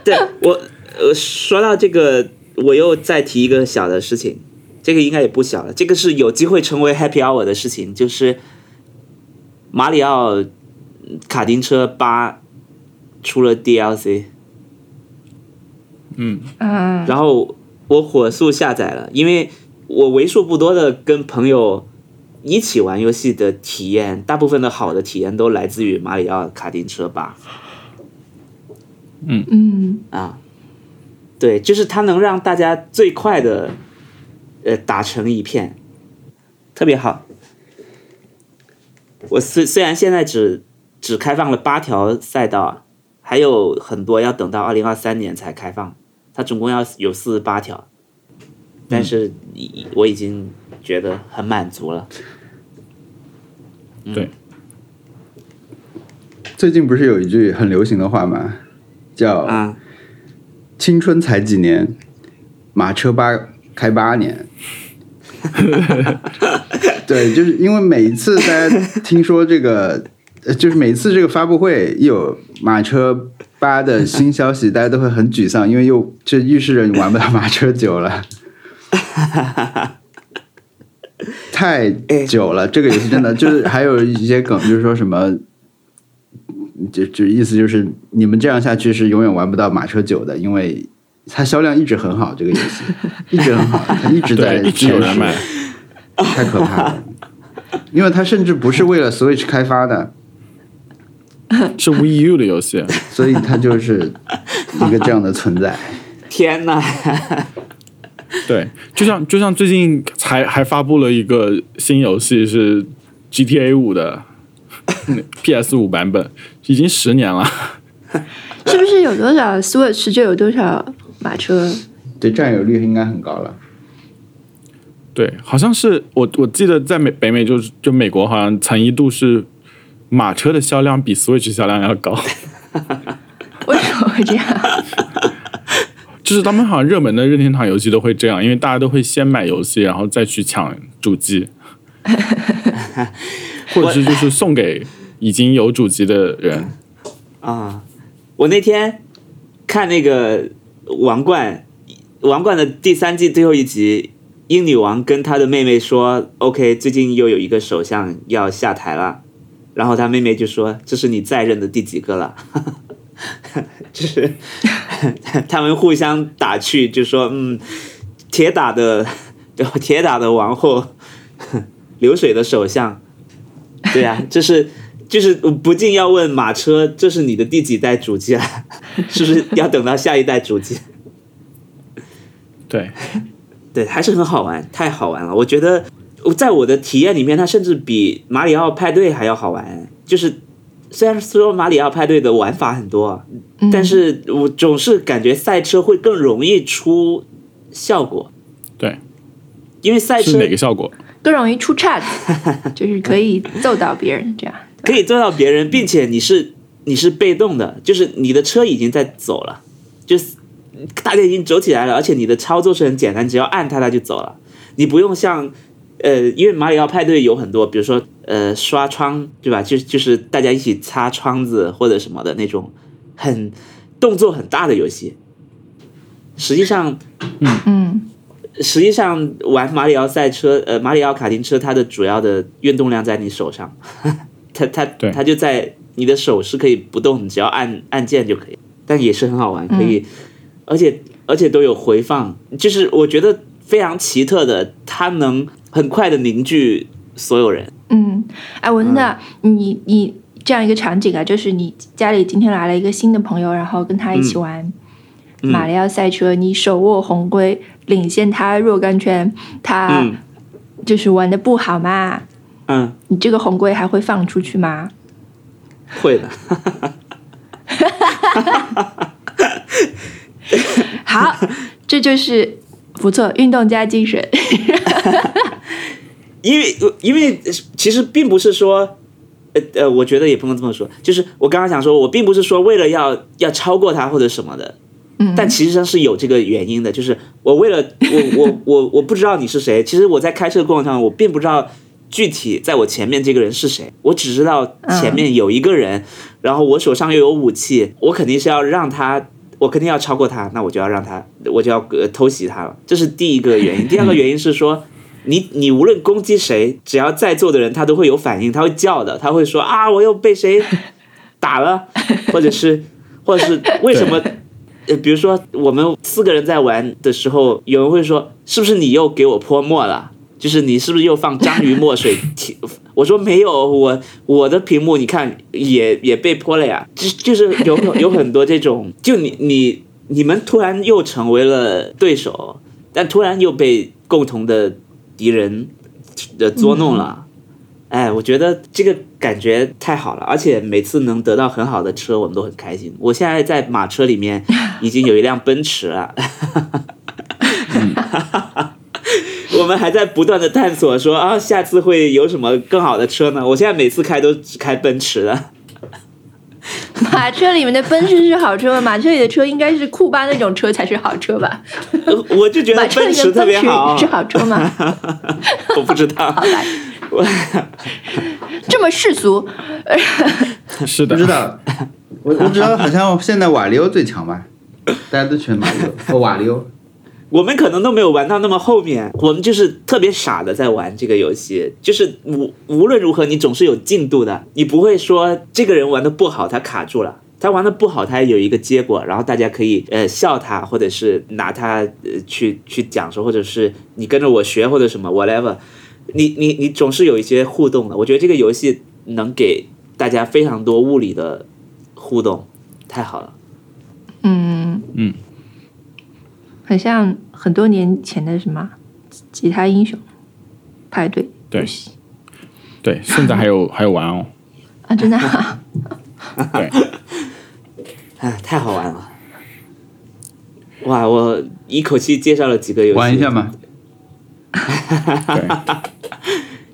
对我，呃，说到这个，我又再提一个小的事情，这个应该也不小了，这个是有机会成为 Happy Hour 的事情，就是。马里奥卡丁车八出了 DLC，嗯。嗯，然后我火速下载了，因为我为数不多的跟朋友一起玩游戏的体验，大部分的好的体验都来自于马里奥卡丁车八。嗯。嗯。啊，对，就是它能让大家最快的呃打成一片，特别好。我虽虽然现在只只开放了八条赛道，还有很多要等到二零二三年才开放，它总共要有四十八条，但是我已经觉得很满足了。对，最近不是有一句很流行的话吗？叫啊，青春才几年，马车八开八年。对，就是因为每一次大家听说这个，就是每次这个发布会一有马车八的新消息，大家都会很沮丧，因为又这预示着你玩不到马车九了。太久了，这个游戏真的就是还有一些梗，就是说什么。就就意思就是你们这样下去是永远玩不到马车九的，因为它销量一直很好，这个游戏一直很好，它一直在一直有人买，太可怕了。因为它甚至不是为了 Switch 开发的，是 Wii U 的游戏，所以它就是一个这样的存在。天哪！对，就像就像最近才还发布了一个新游戏是 GTA 五的 PS 五版本。已经十年了，是不是有多少 Switch 就有多少马车？对，占有率应该很高了。对，好像是我我记得在美北美就是就美国好像曾一度是马车的销量比 Switch 销量要高。为什么会这样？就是他们好像热门的任天堂游戏都会这样，因为大家都会先买游戏，然后再去抢主机，或者是就是送给。已经有主机的人啊！我那天看那个《王冠》，《王冠》的第三季最后一集，英女王跟她的妹妹说：“OK，最近又有一个首相要下台了。”然后她妹妹就说：“这是你在任的第几个了？” 就是 他们互相打趣，就说：“嗯，铁打的，铁打的王后，流水的首相。”对呀，这是。就是不禁要问马车，这是你的第几代主机啊？是不是要等到下一代主机？对，对，还是很好玩，太好玩了。我觉得在我的体验里面，它甚至比马里奥派对还要好玩。就是虽然说马里奥派对的玩法很多，但是我总是感觉赛车会更容易出效果。对，因为赛车是哪个效果更容易出岔子，就是可以揍到别人这样。可以揍到别人，并且你是你是被动的，就是你的车已经在走了，就是大家已经走起来了，而且你的操作是很简单，只要按它它就走了，你不用像呃，因为马里奥派对有很多，比如说呃刷窗对吧？就就是大家一起擦窗子或者什么的那种很动作很大的游戏，实际上，嗯。嗯，实际上玩马里奥赛车呃马里奥卡丁车，它的主要的运动量在你手上。它它它就在你的手是可以不动，你只要按按键就可以，但也是很好玩，可以，而且而且都有回放，就是我觉得非常奇特的，它能很快的凝聚所有人。嗯，哎，文的，你你这样一个场景啊，就是你家里今天来了一个新的朋友，然后跟他一起玩马里奥赛车，你手握红龟，领先他若干圈，他就是玩的不好嘛。嗯，你这个红龟还会放出去吗？会的。好，这就是不错，运动加精神。因为，因为其实并不是说，呃呃，我觉得也不能这么说。就是我刚刚想说，我并不是说为了要要超过他或者什么的，嗯，但其实上是有这个原因的。就是我为了我我我我不知道你是谁，其实我在开车的过程中，我并不知道。具体在我前面这个人是谁？我只知道前面有一个人，然后我手上又有武器，我肯定是要让他，我肯定要超过他，那我就要让他，我就要呃偷袭他了。这是第一个原因。第二个原因是说，你你无论攻击谁，只要在座的人他都会有反应，他会叫的，他会说啊，我又被谁打了，或者是或者是为什么？呃，比如说我们四个人在玩的时候，有人会说，是不是你又给我泼墨了？就是你是不是又放章鱼墨水？我说没有，我我的屏幕你看也也被泼了呀。就就是有有很多这种，就你你你们突然又成为了对手，但突然又被共同的敌人的捉弄了。哎，我觉得这个感觉太好了，而且每次能得到很好的车，我们都很开心。我现在在马车里面已经有一辆奔驰了。我们还在不断的探索，说啊，下次会有什么更好的车呢？我现在每次开都只开奔驰的。马车里面的奔驰是好车吗？马车里的车应该是库巴那种车才是好车吧？我就觉得奔驰特别好，是好车吗？我不知道。好来，这么世俗，是的，不知道。我我知道，好像现在瓦力欧最强吧？大家都选马里欧，瓦力欧。我们可能都没有玩到那么后面，我们就是特别傻的在玩这个游戏，就是无无论如何你总是有进度的，你不会说这个人玩的不好他卡住了，他玩的不好他有一个结果，然后大家可以呃笑他，或者是拿他呃去去讲说，或者是你跟着我学或者什么 whatever，你你你总是有一些互动的，我觉得这个游戏能给大家非常多物理的互动，太好了。嗯嗯。很像很多年前的什么吉他英雄派对对，对，现在还有 还有玩哦啊，真的，对，啊，太好玩了！哇，我一口气介绍了几个游戏，玩一下嘛。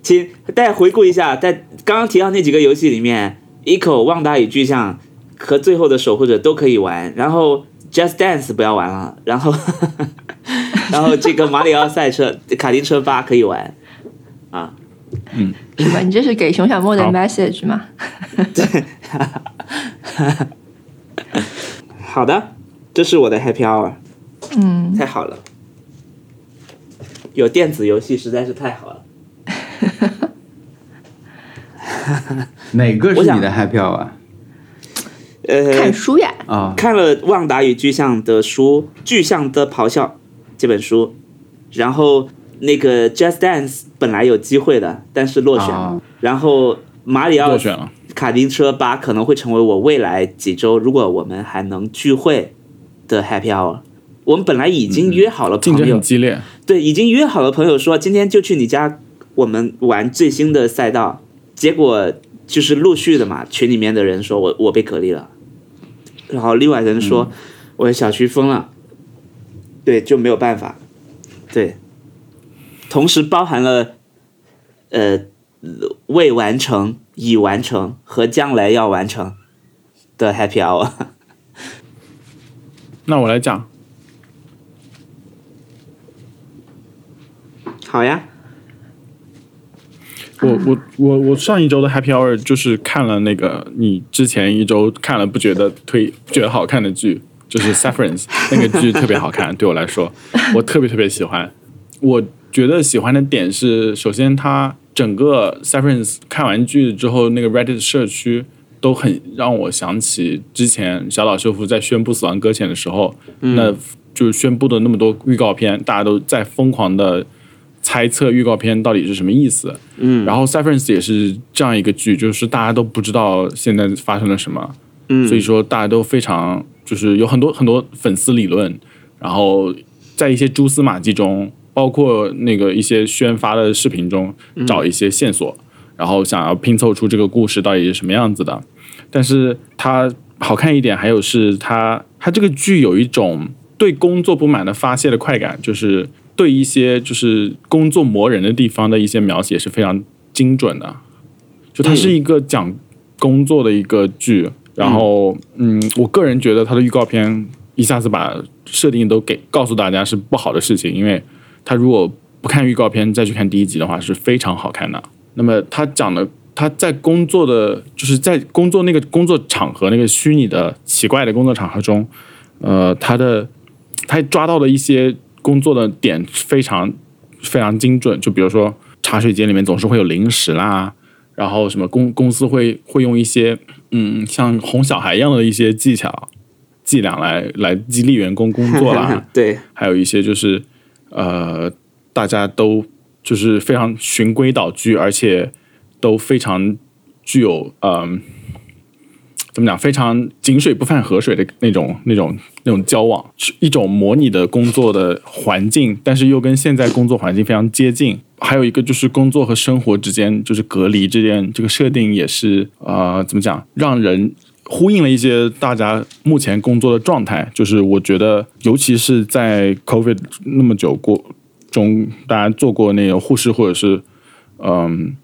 请大家回顾一下，在刚刚提到那几个游戏里面，《一口旺达与巨像》和《最后的守护者》都可以玩，然后。Just Dance 不要玩了，然后，然后这个马里奥赛车、卡丁车八可以玩，啊，嗯，什么？你这是给熊小莫的 message 吗？对，好的，这是我的 Happy Hour，嗯，太好了，有电子游戏实在是太好了，哪个是你的 Happy Hour？呃，看书呀！啊，看了《旺达与巨像》的书，《巨像的咆哮》这本书，然后那个《Just Dance》本来有机会的，但是落选了。然后马里奥卡丁车八可能会成为我未来几周，如果我们还能聚会的 Happy Hour。我们本来已经约好了，竞争很激烈。对，已经约好了朋友说今天就去你家，我们玩最新的赛道。结果就是陆续的嘛，群里面的人说我我被隔离了。然后另外人说，我的小区封了，对，就没有办法，对，同时包含了，呃，未完成、已完成和将来要完成的 Happy Hour。那我来讲，好呀。我我我我上一周的 Happy Hour 就是看了那个你之前一周看了不觉得推不觉得好看的剧，就是 Severance 那个剧特别好看，对我来说我特别特别喜欢。我觉得喜欢的点是，首先它整个 Severance 看完剧之后，那个 Reddit 社区都很让我想起之前小岛秀夫在宣布《死亡搁浅》的时候，那就是宣布的那么多预告片，大家都在疯狂的。猜测预告片到底是什么意思？嗯，然后《Severance》也是这样一个剧，就是大家都不知道现在发生了什么，嗯，所以说大家都非常就是有很多很多粉丝理论，然后在一些蛛丝马迹中，包括那个一些宣发的视频中找一些线索，然后想要拼凑出这个故事到底是什么样子的。但是它好看一点，还有是它它这个剧有一种对工作不满的发泄的快感，就是。对一些就是工作磨人的地方的一些描写是非常精准的，就它是一个讲工作的一个剧，然后嗯，我个人觉得它的预告片一下子把设定都给告诉大家是不好的事情，因为他如果不看预告片再去看第一集的话是非常好看的。那么他讲的他在工作的就是在工作那个工作场合那个虚拟的奇怪的工作场合中，呃，他的他抓到了一些。工作的点非常非常精准，就比如说茶水间里面总是会有零食啦，然后什么公公司会会用一些嗯像哄小孩一样的一些技巧伎俩来来激励员工工作啦，对，还有一些就是呃大家都就是非常循规蹈矩，而且都非常具有嗯。怎么讲？非常井水不犯河水的那种、那种、那种交往，是一种模拟的工作的环境，但是又跟现在工作环境非常接近。还有一个就是工作和生活之间就是隔离这件这个设定也是呃，怎么讲？让人呼应了一些大家目前工作的状态。就是我觉得，尤其是在 COVID 那么久过中，大家做过那个护士或者是嗯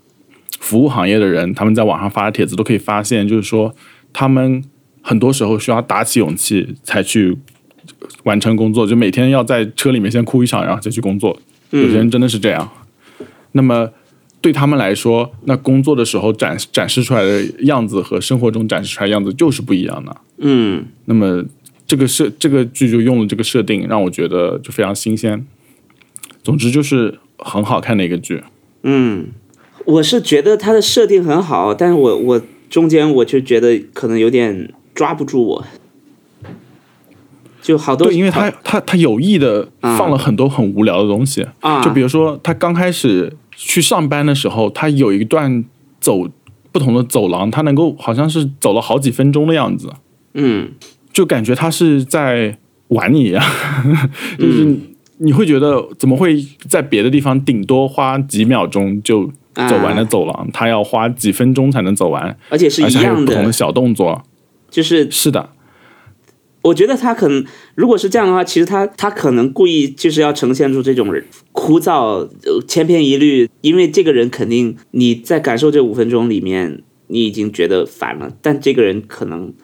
服务行业的人，他们在网上发的帖子都可以发现，就是说。他们很多时候需要打起勇气才去完成工作，就每天要在车里面先哭一场，然后再去工作。有些人真的是这样。那么对他们来说，那工作的时候展展示出来的样子和生活中展示出来的样子就是不一样的。嗯。那么这个设这个剧就用了这个设定，让我觉得就非常新鲜。总之就是很好看的一个剧。嗯，我是觉得它的设定很好，但是我我。中间我就觉得可能有点抓不住我，就好多对，因为他他他有意的放了很多很无聊的东西。啊，就比如说他刚开始去上班的时候，他有一段走不同的走廊，他能够好像是走了好几分钟的样子，嗯，就感觉他是在玩你一样，就是你会觉得怎么会在别的地方顶多花几秒钟就。走完的走廊，他要花几分钟才能走完，而且是一样的不同的小动作，就是是的。我觉得他可能如果是这样的话，其实他他可能故意就是要呈现出这种枯燥、千篇一律，因为这个人肯定你在感受这五分钟里面，你已经觉得烦了，但这个人可能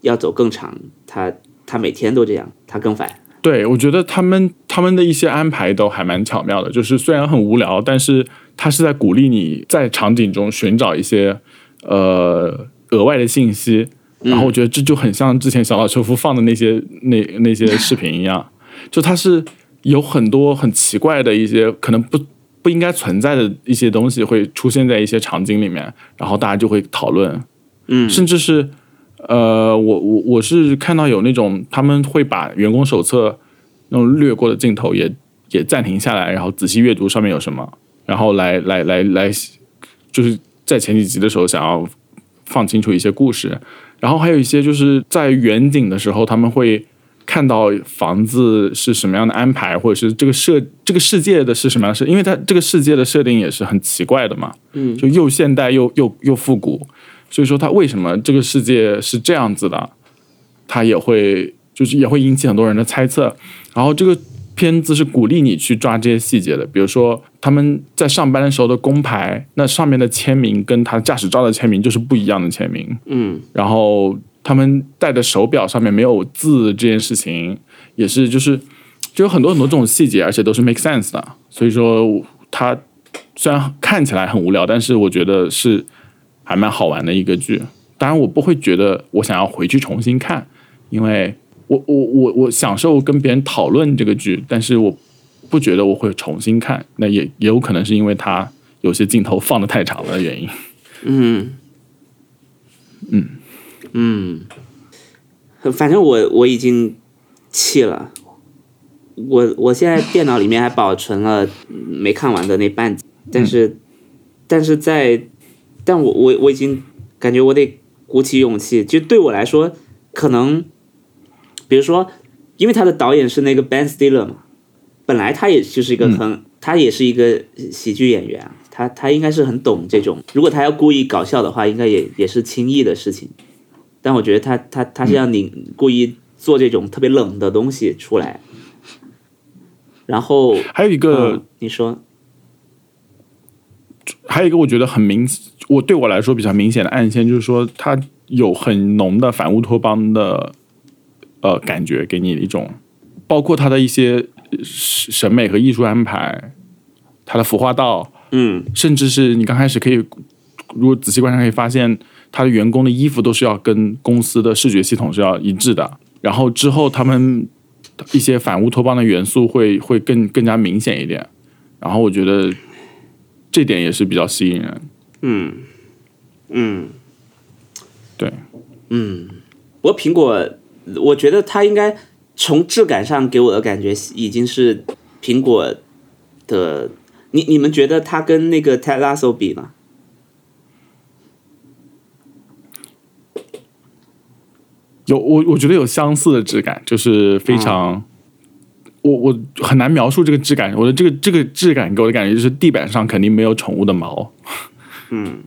要走更长，他他每天都这样，他更烦。对，我觉得他们他们的一些安排都还蛮巧妙的，就是虽然很无聊，但是他是在鼓励你在场景中寻找一些呃额外的信息，然后我觉得这就很像之前小岛秀夫放的那些那那些视频一样，就它是有很多很奇怪的一些可能不不应该存在的一些东西会出现在一些场景里面，然后大家就会讨论，嗯，甚至是。呃，我我我是看到有那种他们会把员工手册那种略过的镜头也也暂停下来，然后仔细阅读上面有什么，然后来来来来，就是在前几集的时候想要放清楚一些故事，然后还有一些就是在远景的时候他们会看到房子是什么样的安排，或者是这个设这个世界的是什么样的设，因为它这个世界的设定也是很奇怪的嘛，嗯，就又现代又又又复古。所以说，它为什么这个世界是这样子的，他也会就是也会引起很多人的猜测。然后这个片子是鼓励你去抓这些细节的，比如说他们在上班的时候的工牌，那上面的签名跟他驾驶照的签名就是不一样的签名。嗯，然后他们戴的手表上面没有字这件事情，也是就是就有很多很多这种细节，而且都是 make sense 的。所以说，它虽然看起来很无聊，但是我觉得是。还蛮好玩的一个剧，当然我不会觉得我想要回去重新看，因为我我我我享受跟别人讨论这个剧，但是我不觉得我会重新看，那也也有可能是因为它有些镜头放的太长了的原因。嗯。嗯。嗯，反正我我已经弃了，我我现在电脑里面还保存了没看完的那半集，但是但是在。但我我我已经感觉我得鼓起勇气，就对我来说，可能，比如说，因为他的导演是那个 Ben Stiller 嘛，本来他也就是一个很，他也是一个喜剧演员，他他应该是很懂这种，如果他要故意搞笑的话，应该也也是轻易的事情。但我觉得他他他是要你故意做这种特别冷的东西出来，然后还有一个你说。还有一个我觉得很明，我对我来说比较明显的暗线，就是说他有很浓的反乌托邦的呃感觉，给你一种，包括他的一些审美和艺术安排，他的服化道，嗯，甚至是你刚开始可以如果仔细观察可以发现，他的员工的衣服都是要跟公司的视觉系统是要一致的，然后之后他们一些反乌托邦的元素会会更更加明显一点，然后我觉得。这点也是比较吸引人。嗯嗯，对，嗯，不过苹果，我觉得它应该从质感上给我的感觉已经是苹果的你你们觉得它跟那个 Ted Lasso 比吗？有我我觉得有相似的质感，就是非常，我我很难描述这个质感。我的这个这个质感给我的感觉就是地板上肯定没有宠物的毛，嗯，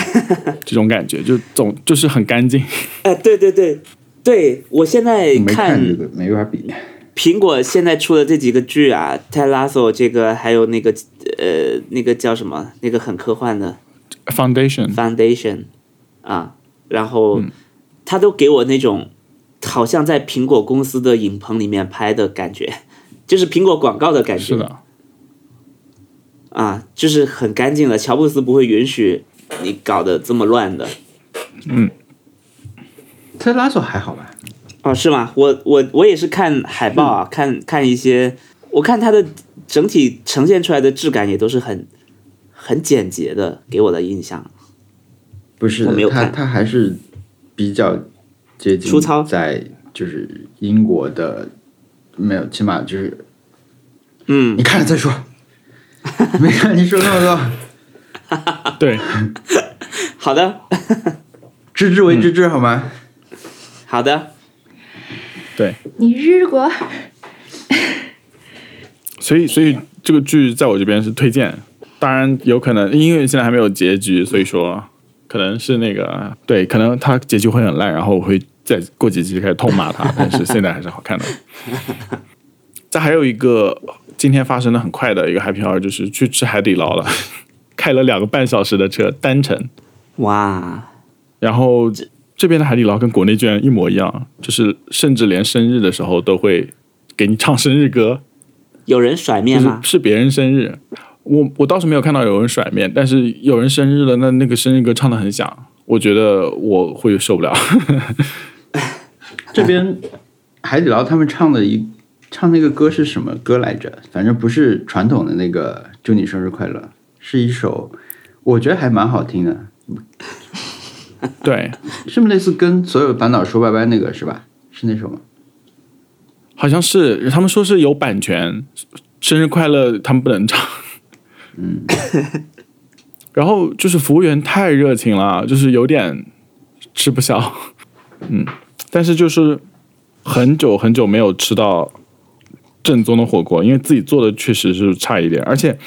这种感觉就总就是很干净。哎，对对对对，我现在没看这个没法比。苹果现在出的这几个剧啊，Ted Lasso 这个还有那个呃那个叫什么那个很科幻的 Foundation Foundation 啊，然后他都给我那种好像在苹果公司的影棚里面拍的感觉，就是苹果广告的感觉。是的，啊，就是很干净的。乔布斯不会允许你搞得这么乱的。嗯，特拉索还好吧？哦，是吗？我我我也是看海报啊，看看一些，我看它的整体呈现出来的质感也都是很很简洁的，给我的印象。不是的，它它还是比较接近粗糙，在就是英国的没有，起码就是嗯，你看了再说，没看你说那么多，对，好的，知之为知之好吗？好的。对，你日过，所以所以这个剧在我这边是推荐，当然有可能因为现在还没有结局，所以说可能是那个对，可能它结局会很烂，然后我会再过几集就开始痛骂它，但是现在还是好看的。这还有一个今天发生的很快的一个 happy hour，就是去吃海底捞了，开了两个半小时的车单程，哇，然后。这边的海底捞跟国内居然一模一样，就是甚至连生日的时候都会给你唱生日歌。有人甩面吗？是别人生日，我我倒是没有看到有人甩面，但是有人生日了，那那个生日歌唱的很响，我觉得我会受不了。这边海底捞他们唱的一唱那个歌是什么歌来着？反正不是传统的那个“祝你生日快乐”，是一首我觉得还蛮好听的。对，是不是类似跟所有烦恼说拜拜那个是吧？是那首吗？好像是，他们说是有版权，生日快乐他们不能唱。嗯，然后就是服务员太热情了，就是有点吃不消。嗯，但是就是很久很久没有吃到正宗的火锅，因为自己做的确实是差一点，而且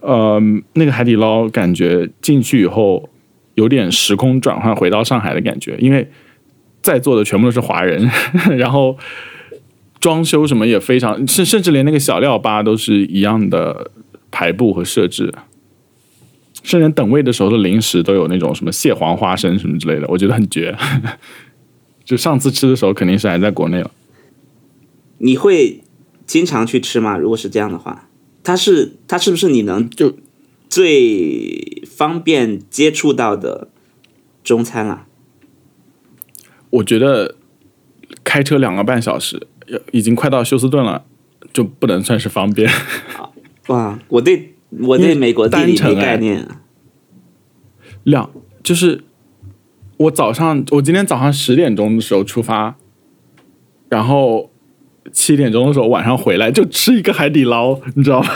呃，那个海底捞感觉进去以后。有点时空转换回到上海的感觉，因为在座的全部都是华人，然后装修什么也非常，甚甚至连那个小料吧都是一样的排布和设置，甚至等位的时候的零食都有那种什么蟹黄花生什么之类的，我觉得很绝。就上次吃的时候肯定是还在国内了。你会经常去吃吗？如果是这样的话，它是它是不是你能就？最方便接触到的中餐了。我觉得开车两个半小时，已经快到休斯顿了，就不能算是方便。哇，我对我对美国地理没概念。两就是我早上，我今天早上十点钟的时候出发，然后七点钟的时候晚上回来，就吃一个海底捞，你知道吗？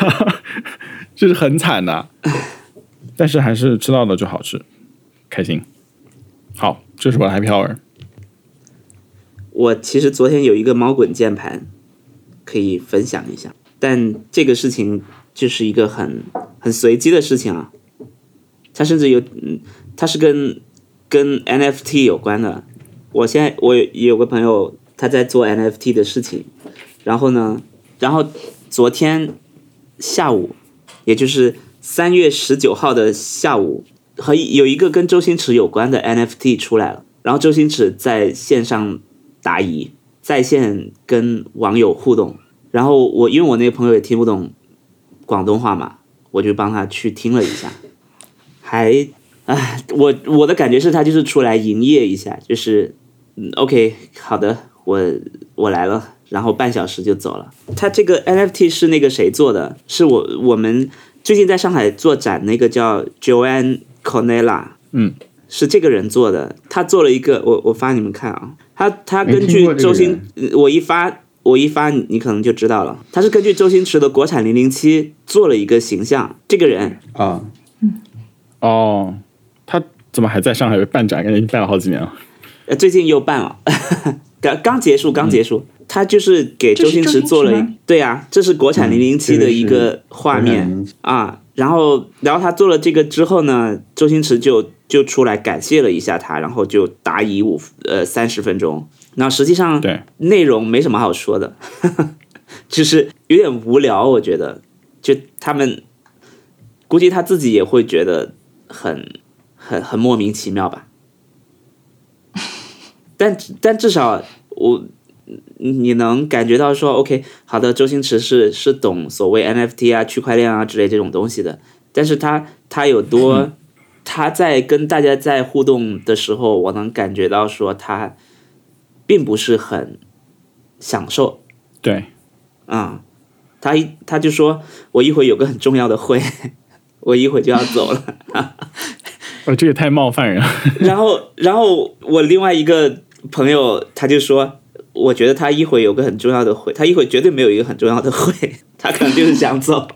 就是很惨的，但是还是吃到的就好吃，开心。好，这是我的 happy hour。我其实昨天有一个猫滚键盘可以分享一下，但这个事情就是一个很很随机的事情啊。它甚至有，嗯，它是跟跟 NFT 有关的。我现在我有个朋友他在做 NFT 的事情，然后呢，然后昨天下午。也就是三月十九号的下午，和有一个跟周星驰有关的 NFT 出来了，然后周星驰在线上答疑，在线跟网友互动，然后我因为我那个朋友也听不懂广东话嘛，我就帮他去听了一下，还唉，我我的感觉是他就是出来营业一下，就是 OK 好的，我我来了。然后半小时就走了。他这个 NFT 是那个谁做的？是我我们最近在上海做展那个叫 Joanne Cornella，嗯，是这个人做的。他做了一个，我我发你们看啊。他他根据周星，我一发我一发你可能就知道了，他是根据周星驰的国产零零七做了一个形象，这个人啊，嗯哦，他怎么还在上海办展？感觉已经办了好几年了。呃，最近又办了，刚刚结束，刚结束。他就是给周星驰做了，对呀，这是国产零零七的一个画面啊。然后，然后他做了这个之后呢，周星驰就就出来感谢了一下他，然后就答疑五呃三十分钟。那实际上对内容没什么好说的，就是有点无聊。我觉得，就他们估计他自己也会觉得很很很莫名其妙吧。但但至少我。你能感觉到说，OK，好的，周星驰是是懂所谓 NFT 啊、区块链啊之类这种东西的，但是他他有多，他在跟大家在互动的时候，我能感觉到说他并不是很享受。对，啊，他一他就说我一会有个很重要的会，我一会就要走了。哦，这也太冒犯人了。然后，然后我另外一个朋友他就说。我觉得他一会有个很重要的会，他一会绝对没有一个很重要的会，他可能就是想走，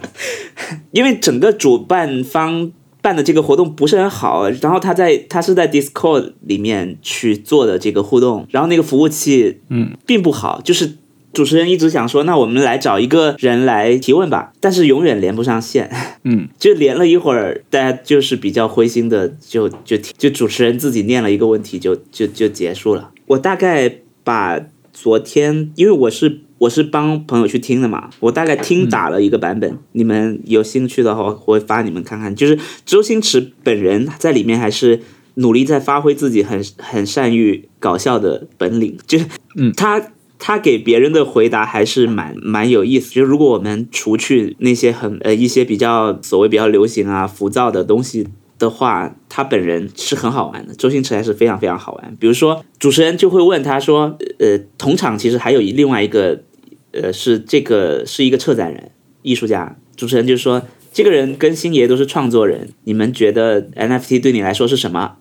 因为整个主办方办的这个活动不是很好，然后他在他是在 Discord 里面去做的这个互动，然后那个服务器嗯。并不好，就是主持人一直想说，那我们来找一个人来提问吧，但是永远连不上线，嗯，就连了一会儿，大家就是比较灰心的，就就就主持人自己念了一个问题，就就就结束了。我大概把昨天，因为我是我是帮朋友去听的嘛，我大概听打了一个版本。你们有兴趣的话，我会发你们看看。就是周星驰本人在里面还是努力在发挥自己很很善于搞笑的本领，就是嗯，他他给别人的回答还是蛮蛮有意思。就如果我们除去那些很呃一些比较所谓比较流行啊浮躁的东西。的话，他本人是很好玩的。周星驰还是非常非常好玩。比如说，主持人就会问他说：“呃，同场其实还有另外一个，呃，是这个是一个策展人、艺术家。”主持人就说：“这个人跟星爷都是创作人，你们觉得 NFT 对你来说是什么？”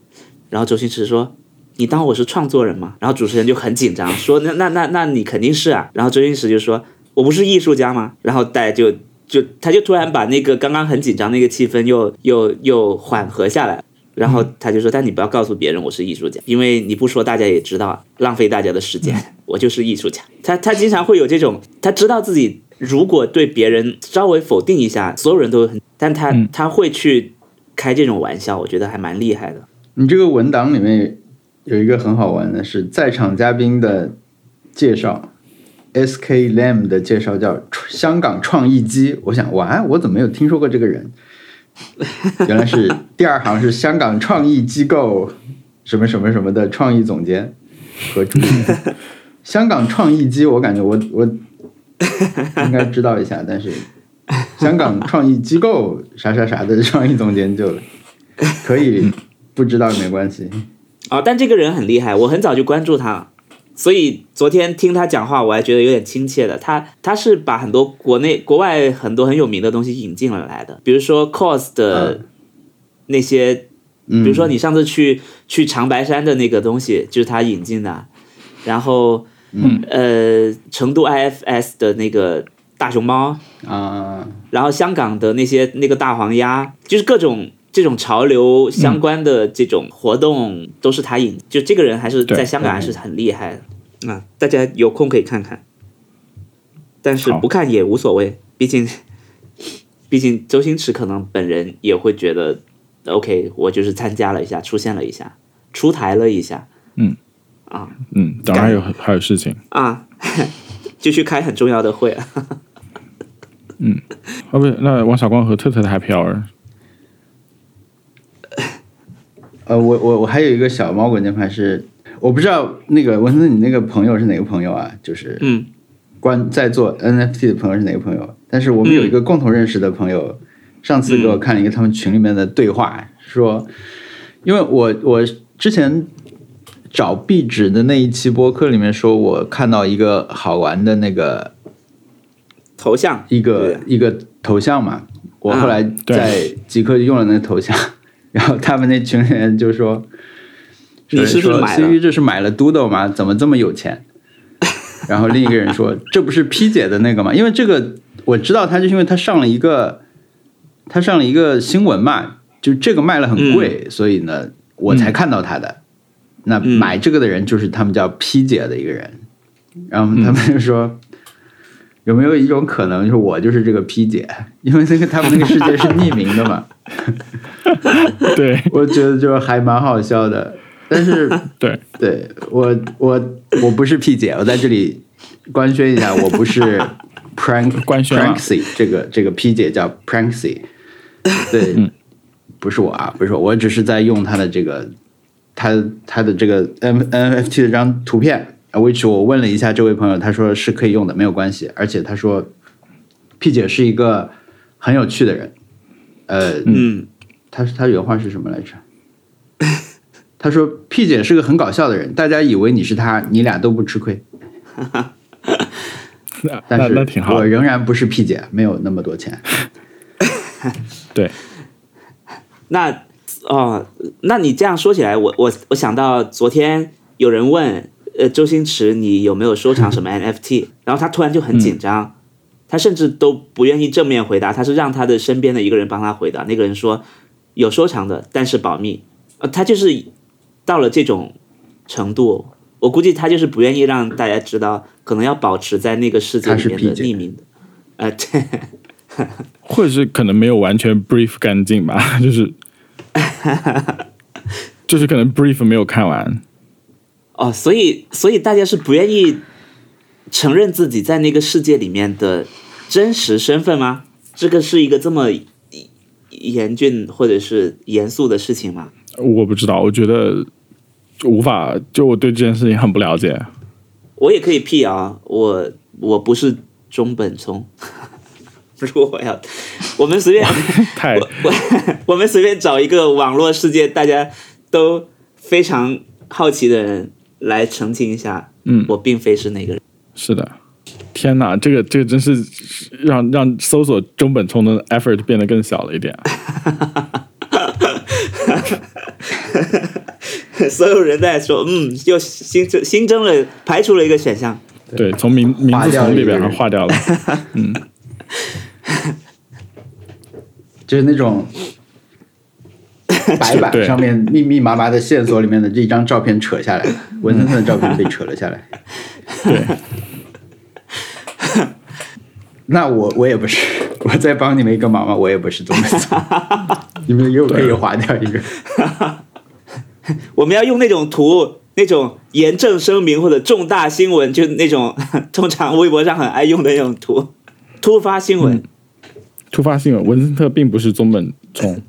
然后周星驰说：“你当我是创作人吗？”然后主持人就很紧张，说：“那那那那你肯定是啊。”然后周星驰就说：“我不是艺术家吗？”然后大家就。就他就突然把那个刚刚很紧张那个气氛又又又缓和下来，然后他就说：“但你不要告诉别人我是艺术家，因为你不说大家也知道，浪费大家的时间。我就是艺术家。”他他经常会有这种，他知道自己如果对别人稍微否定一下，所有人都很，但他他会去开这种玩笑，我觉得还蛮厉害的。你这个文档里面有一个很好玩的是在场嘉宾的介绍。S.K. Lam 的介绍叫香港创意机，我想，哇，我怎么没有听说过这个人？原来是第二行是香港创意机构什么什么什么的创意总监和主理。香港创意机，我感觉我我应该知道一下，但是香港创意机构啥啥啥的创意总监就可以不知道没关系。哦，但这个人很厉害，我很早就关注他了。所以昨天听他讲话，我还觉得有点亲切的。他他是把很多国内国外很多很有名的东西引进了来的，比如说 cos 的那些，比如说你上次去去长白山的那个东西，就是他引进的。然后，呃，成都 IFS 的那个大熊猫啊，然后香港的那些那个大黄鸭，就是各种。这种潮流相关的这种活动都是他引，就这个人还是在香港还是很厉害的。啊！大家有空可以看看，但是不看也无所谓，毕竟 毕竟周星驰可能本人也会觉得，OK，我就是参加了一下，出现了一下，出台了一下，嗯。啊。嗯，当然有还有事情。啊，就去开很重要的会，嗯，哦不，那王小光和特特的 Happy Hour。呃，我我我还有一个小猫滚键盘是，我不知道那个文森，你那个朋友是哪个朋友啊？就是嗯，关在做 NFT 的朋友是哪个朋友？但是我们有一个共同认识的朋友，上次给我看了一个他们群里面的对话，说，因为我我之前找壁纸的那一期播客里面说，我看到一个好玩的那个头像，一个一个头像嘛，我后来在极客用了那个头像。然后他们那群人就说：“你是不是买了？这是买了 Doodle 吗？怎么这么有钱？” 然后另一个人说：“这不是 P 姐的那个吗？”因为这个我知道，他就是因为他上了一个，他上了一个新闻嘛，就这个卖了很贵，所以呢，我才看到他的。那买这个的人就是他们叫 P 姐的一个人，然后他们就说：“有没有一种可能，就是我就是这个 P 姐？因为那个他们那个世界是匿名的嘛。”对，我觉得就还蛮好笑的。但是，对，对我我我不是 P 姐，我在这里官宣一下，我不是 Prank 官宣 Pranksy，这个这个 P 姐叫 Pranksy，对，不是我啊，不是我，我只是在用他的这个他他的这个 N NFT 的这张图片，which 我问了一下这位朋友，他说是可以用的，没有关系，而且他说 P 姐是一个很有趣的人，呃，嗯，他他原话是什么来着？他说：“P 姐是个很搞笑的人，大家以为你是他，你俩都不吃亏。但是，我仍然不是 P 姐，没有那么多钱。对，那哦，那你这样说起来，我我我想到昨天有人问，呃，周星驰你有没有收藏 什么 NFT？然后他突然就很紧张，他甚至都不愿意正面回答，他是让他的身边的一个人帮他回答。那个人说有收藏的，但是保密。呃，他就是。到了这种程度，我估计他就是不愿意让大家知道，可能要保持在那个世界里面的匿名的，呃，对，或者是可能没有完全 brief 干净吧，就是，就是可能 brief 没有看完。哦，所以，所以大家是不愿意承认自己在那个世界里面的真实身份吗？这个是一个这么严峻或者是严肃的事情吗？我不知道，我觉得。就无法，就我对这件事情很不了解。我也可以辟谣，我我不是中本聪。如果我要，我们随便，太我我们随便找一个网络世界大家都非常好奇的人来澄清一下。嗯，我并非是那个人。是的，天哪，这个这个真是让让搜索中本聪的 effort 变得更小了一点。所有人在说，嗯，又新增新增了，排除了一个选项。对，从名名字从里边上划掉了。嗯，就是那种 白板上面密密麻麻的线索里面的这一张照片扯下来，文森特的照片被扯了下来。对。那我我也不是，我再帮你们一个忙嘛，我也不是这么想。你们又可以划掉一个。我们要用那种图，那种严正声明或者重大新闻，就那种通常微博上很爱用的那种图。突发新闻，突发新闻，文森特并不是中本聪。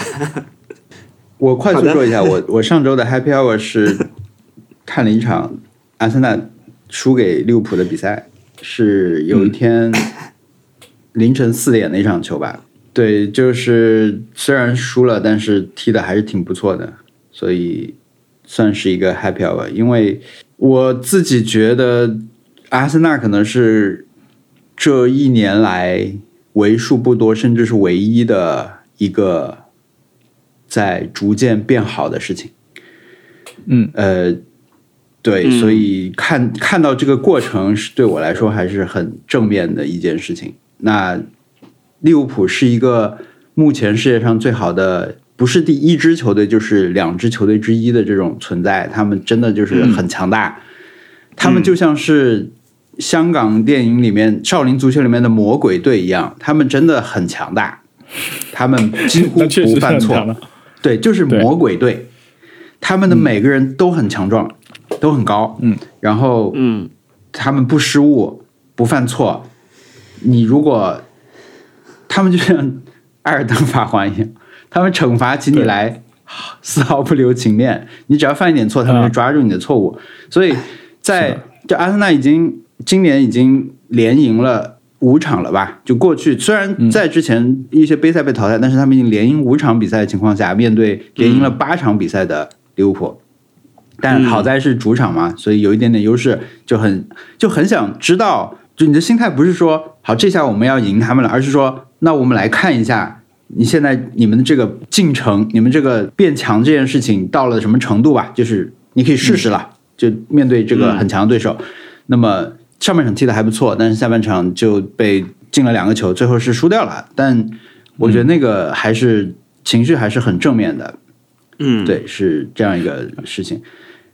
我快速说一下，我我上周的 Happy Hour 是看了一场阿森纳输给利物浦的比赛，是有一天凌晨四点的一场球吧。对，就是虽然输了，但是踢的还是挺不错的，所以算是一个 happy hour。因为我自己觉得阿森纳可能是这一年来为数不多，甚至是唯一的一个在逐渐变好的事情。嗯，呃，对，所以看看到这个过程是对我来说还是很正面的一件事情。那。利物浦是一个目前世界上最好的，不是第一支球队，就是两支球队之一的这种存在。他们真的就是很强大，他们就像是香港电影里面《少林足球》里面的魔鬼队一样，他们真的很强大，他们几乎 不犯错。对，就是魔鬼队，他们的每个人都很强壮，都很高。嗯，然后嗯，他们不失误，不犯错。你如果他们就像 艾尔登法环一样，他们惩罚起你来丝毫不留情面。你只要犯一点错，他们就抓住你的错误。所以，在就阿森纳已经今年已经连赢了五场了吧？就过去虽然在之前一些杯赛被淘汰，但是他们已经连赢五场比赛的情况下，面对连赢了八场比赛的利物浦，但好在是主场嘛，所以有一点点优势，就很就很想知道，就你的心态不是说好这下我们要赢他们了，而是说。那我们来看一下，你现在你们的这个进程，你们这个变强这件事情到了什么程度吧？就是你可以试试了，就面对这个很强的对手。那么上半场踢的还不错，但是下半场就被进了两个球，最后是输掉了。但我觉得那个还是情绪还是很正面的。嗯，对，是这样一个事情。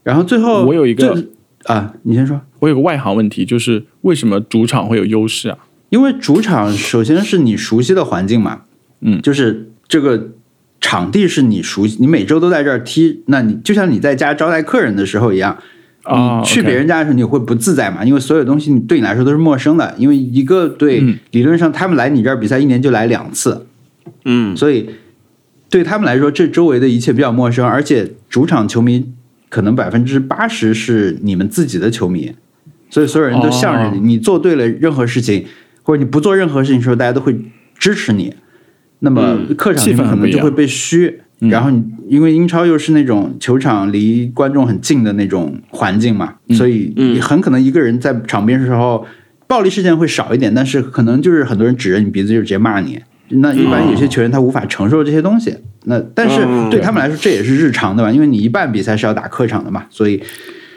然后最后我有一个啊，你先说。我有个外行问题，就是为什么主场会有优势啊？因为主场首先是你熟悉的环境嘛，嗯，就是这个场地是你熟悉，你每周都在这儿踢，那你就像你在家招待客人的时候一样，啊，你去别人家的时候你会不自在嘛？因为所有东西你对你来说都是陌生的，因为一个队嗯理论上他们来你这儿比赛一年就来两次，嗯，所以对他们来说这周围的一切比较陌生，而且主场球迷可能百分之八十是你们自己的球迷，所以所有人都向着你，哦你做对了任何事情。或者你不做任何事情的时候，大家都会支持你。那么嗯客场气氛很不一样可能就会被虚，嗯。然后你因为英超又是那种球场离观众很近的那种环境嘛，嗯。所以你很可能一个人在场边的时候，暴力事件会少一点，但是可能就是很多人指着你鼻子就直接骂你。那一般有些球员他无法承受这些东西，那但是嗯。对他们来说这也是日常的吧，因为你一半比赛是要打客场的嘛，所以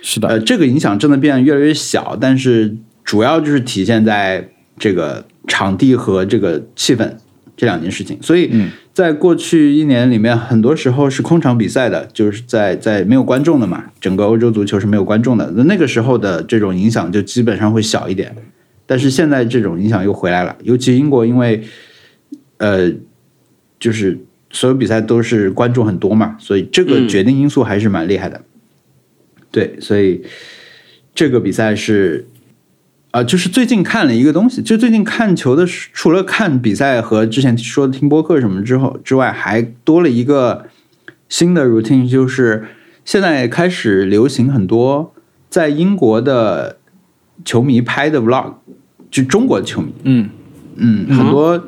是的，呃，这个影响真的变得越来越小，但是主要就是体现在这个场地和这个气氛这两件事情。所以嗯在过去一年里面，很多时候是空场比赛的，就是在在没有观众的嘛，整个欧洲足球是没有观众的。那那个时候的这种影响就基本上会小一点，但是现在这种影响又回来了，尤其英国因为呃，就是所有比赛都是观众很多嘛，所以这个嗯决定因素还是蛮厉害的。对，所以这个比赛是啊、就是最近看了一个东西，就最近看球的时，除了看比赛和之前说的听播客什么之后之外，还多了一个新的 routine，就是现在开始流行很多在英国的球迷拍的 vlog，就中国的球迷，嗯。嗯，很多，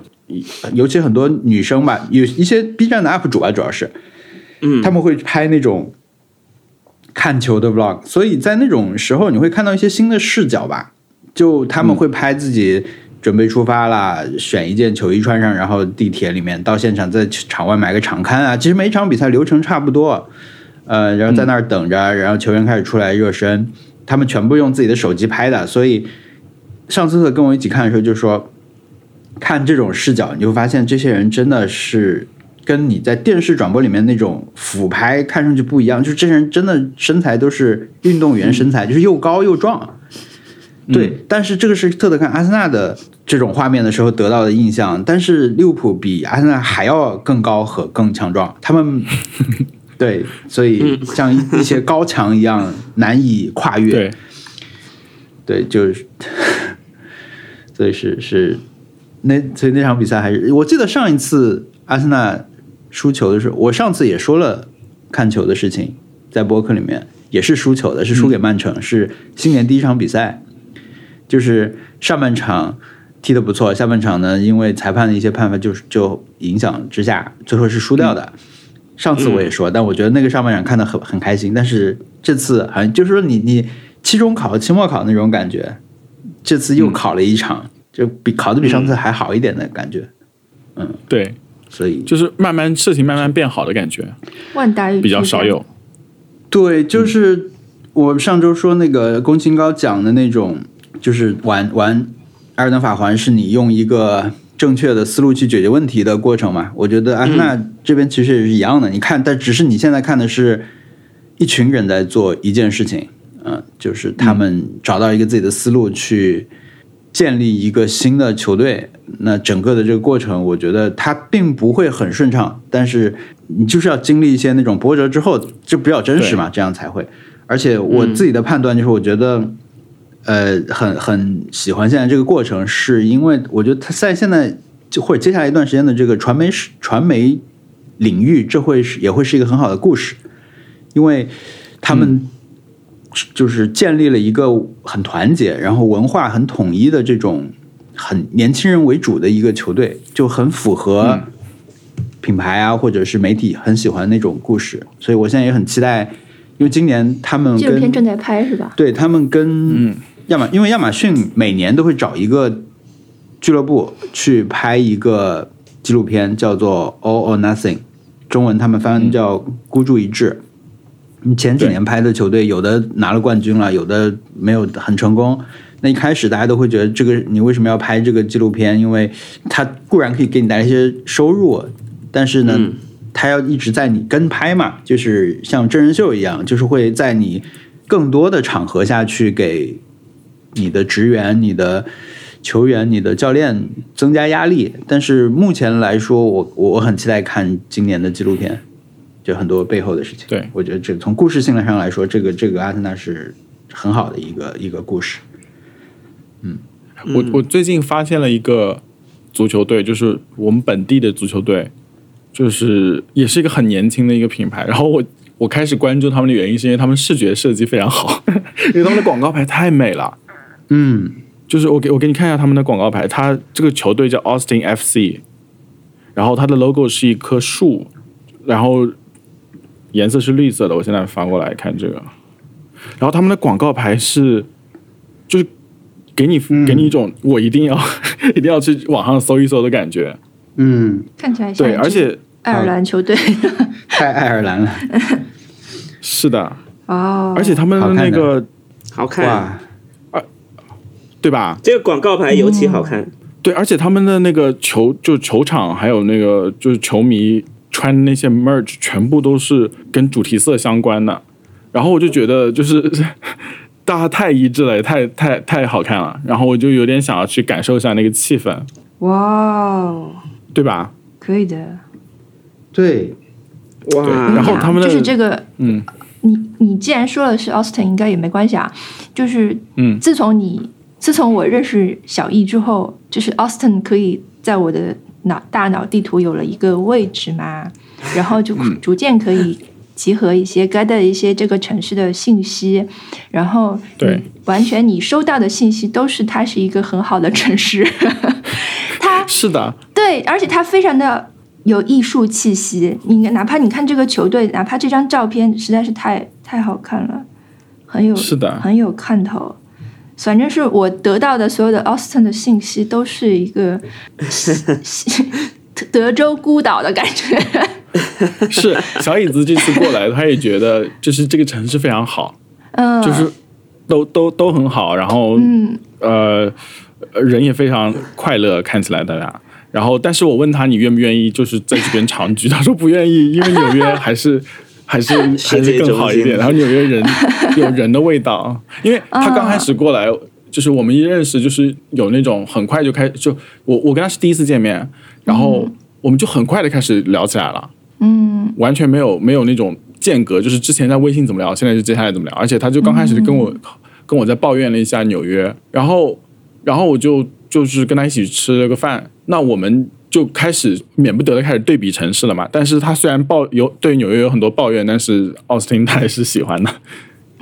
尤其很多女生吧，有一些 B 站的 UP 主吧，主要是，嗯。他们会拍那种看球的 vlog，所以在那种时候你会看到一些新的视角吧，就他们会拍自己准备出发啦，选一件球衣穿上，然后地铁里面到现场，在场外买个场刊啊，其实每一场比赛流程差不多，呃，然后在那儿等着，然后球员开始出来热身，他们全部用自己的手机拍的，所以上次跟我一起看的时候就说。看这种视角，你会发现这些人真的是跟你在电视转播里面那种俯拍看上去不一样，就是这些人真的身材都是运动员身材，就是又高又壮。对，但是这个是特特看阿森纳的这种画面的时候得到的印象，但是利物浦比阿森纳还要更高和更强壮，他们 对，所以像一一些高墙一样难以跨越。对，对，就是，所以是是那所以那场比赛还是我记得上一次阿森纳输球的时候，我上次也说了看球的事情，在播客里面也是输球的，是输给曼城，是新年第一场比赛，就是上半场踢得不错，下半场呢因为裁判的一些判罚就是就影响之下，最后是输掉的。上次我也说，但我觉得那个上半场看得很很开心，但是这次好像就是说你你期中考、期末考那种感觉，这次又考了一场，就比考的比上次还好一点的感觉，嗯对，所以就是慢慢事情慢慢变好的感觉，万达与比较少有。对，就是我上周说那个龚清高讲的那种，就是玩玩《艾尔登法环》是你用一个正确的思路去解决问题的过程嘛？我觉得阿森纳这边其实也是一样的。你看，但只是你现在看的是一群人在做一件事情，嗯、就是他们找到一个自己的思路去建立一个新的球队。那整个的这个过程，我觉得它并不会很顺畅，但是你就是要经历一些那种波折之后，就比较真实嘛，这样才会。而且我自己的判断就是，我觉得，呃，很很喜欢现在这个过程，是因为我觉得他在现在就或者接下来一段时间的这个传媒史传媒领域，这会是也会是一个很好的故事，因为他们就是建立了一个很团结，然后文化很统一的这种很年轻人为主的一个球队，就很符合品牌啊，或者是媒体很喜欢那种故事，所以我现在也很期待，因为今年他们纪录跟片正在拍是吧？对他们跟亚马，因为亚马逊每年都会找一个俱乐部去拍一个纪录片，叫做《All or Nothing》，中文他们翻叫“孤注一掷”。你前几年拍的球队，有的拿了冠军了，有的没有很成功。那一开始大家都会觉得，这个你为什么要拍这个纪录片？因为它固然可以给你带来一些收入，但是呢，它要一直在你跟拍嘛，就是像真人秀一样，就是会在你更多的场合下去给你的职员、你的球员、你的教练增加压力。但是目前来说，我我很期待看今年的纪录片。就很多背后的事情，对我觉得这从故事性上来说，这个这个阿森纳是很好的一个一个故事。嗯，我我最近发现了一个足球队，就是我们本地的足球队，就是也是一个很年轻的一个品牌。然后我我开始关注他们的原因，是因为他们视觉设计非常好，因为他们的广告牌太美了。嗯，就是我给我给你看一下他们的广告牌，他这个球队叫 Austin FC，然后它的 logo 是一棵树，然后。颜色是绿色的，我现在翻过来看这个，然后他们的广告牌是，就是给你给你一种我一定要 一定要去网上搜一搜的感觉，嗯，看起来对，而且爱尔兰球队太爱尔兰了，是的，哦，而且他们的那个好看，啊，对吧？这个广告牌尤其好看，对，而且他们的那个球就球场还有那个就是球迷。穿的那些 merch 全部都是跟主题色相关的，然后我就觉得就是 大家太一致了，也太太太好看了，然后我就有点想要去感受一下那个气氛。哇哦，对吧？可以的。对，哇，然后他们的就是这个，嗯，你你既然说了是 Austin，应该也没关系啊。就是嗯，自从你自从我认识小易之后，就是 Austin 可以在我的。脑大脑地图有了一个位置嘛，然后就逐渐可以集合一些该的一些这个城市的信息，然后对，完全你收到的信息都是它是一个很好的城市，它是的，对，而且它非常的有艺术气息。你哪怕你看这个球队，哪怕这张照片实在是太太好看了，很有是的，很有看头。反正是我得到的所有的 Austin 的信息都是一个德州孤岛的感觉。是小椅子这次过来，他也觉得就是这个城市非常好，嗯，就是都都都很好，然后嗯呃人也非常快乐，看起来大家。然后，但是我问他你愿不愿意就是在这边长居，他说不愿意，因为纽约还是。还是 还是更好一点，然后纽约人 有人的味道，因为他刚开始过来，就是我们一认识，就是有那种很快就开，就我我跟他是第一次见面，然后我们就很快的开始聊起来了，嗯，完全没有没有那种间隔，就是之前在微信怎么聊，现在就接下来怎么聊，而且他就刚开始就跟我 跟我在抱怨了一下纽约，然后然后我就就是跟他一起吃了个饭，那我们。就开始免不得的开始对比城市了嘛。但是他虽然抱有对纽约有很多抱怨，但是奥斯汀他还是喜欢的。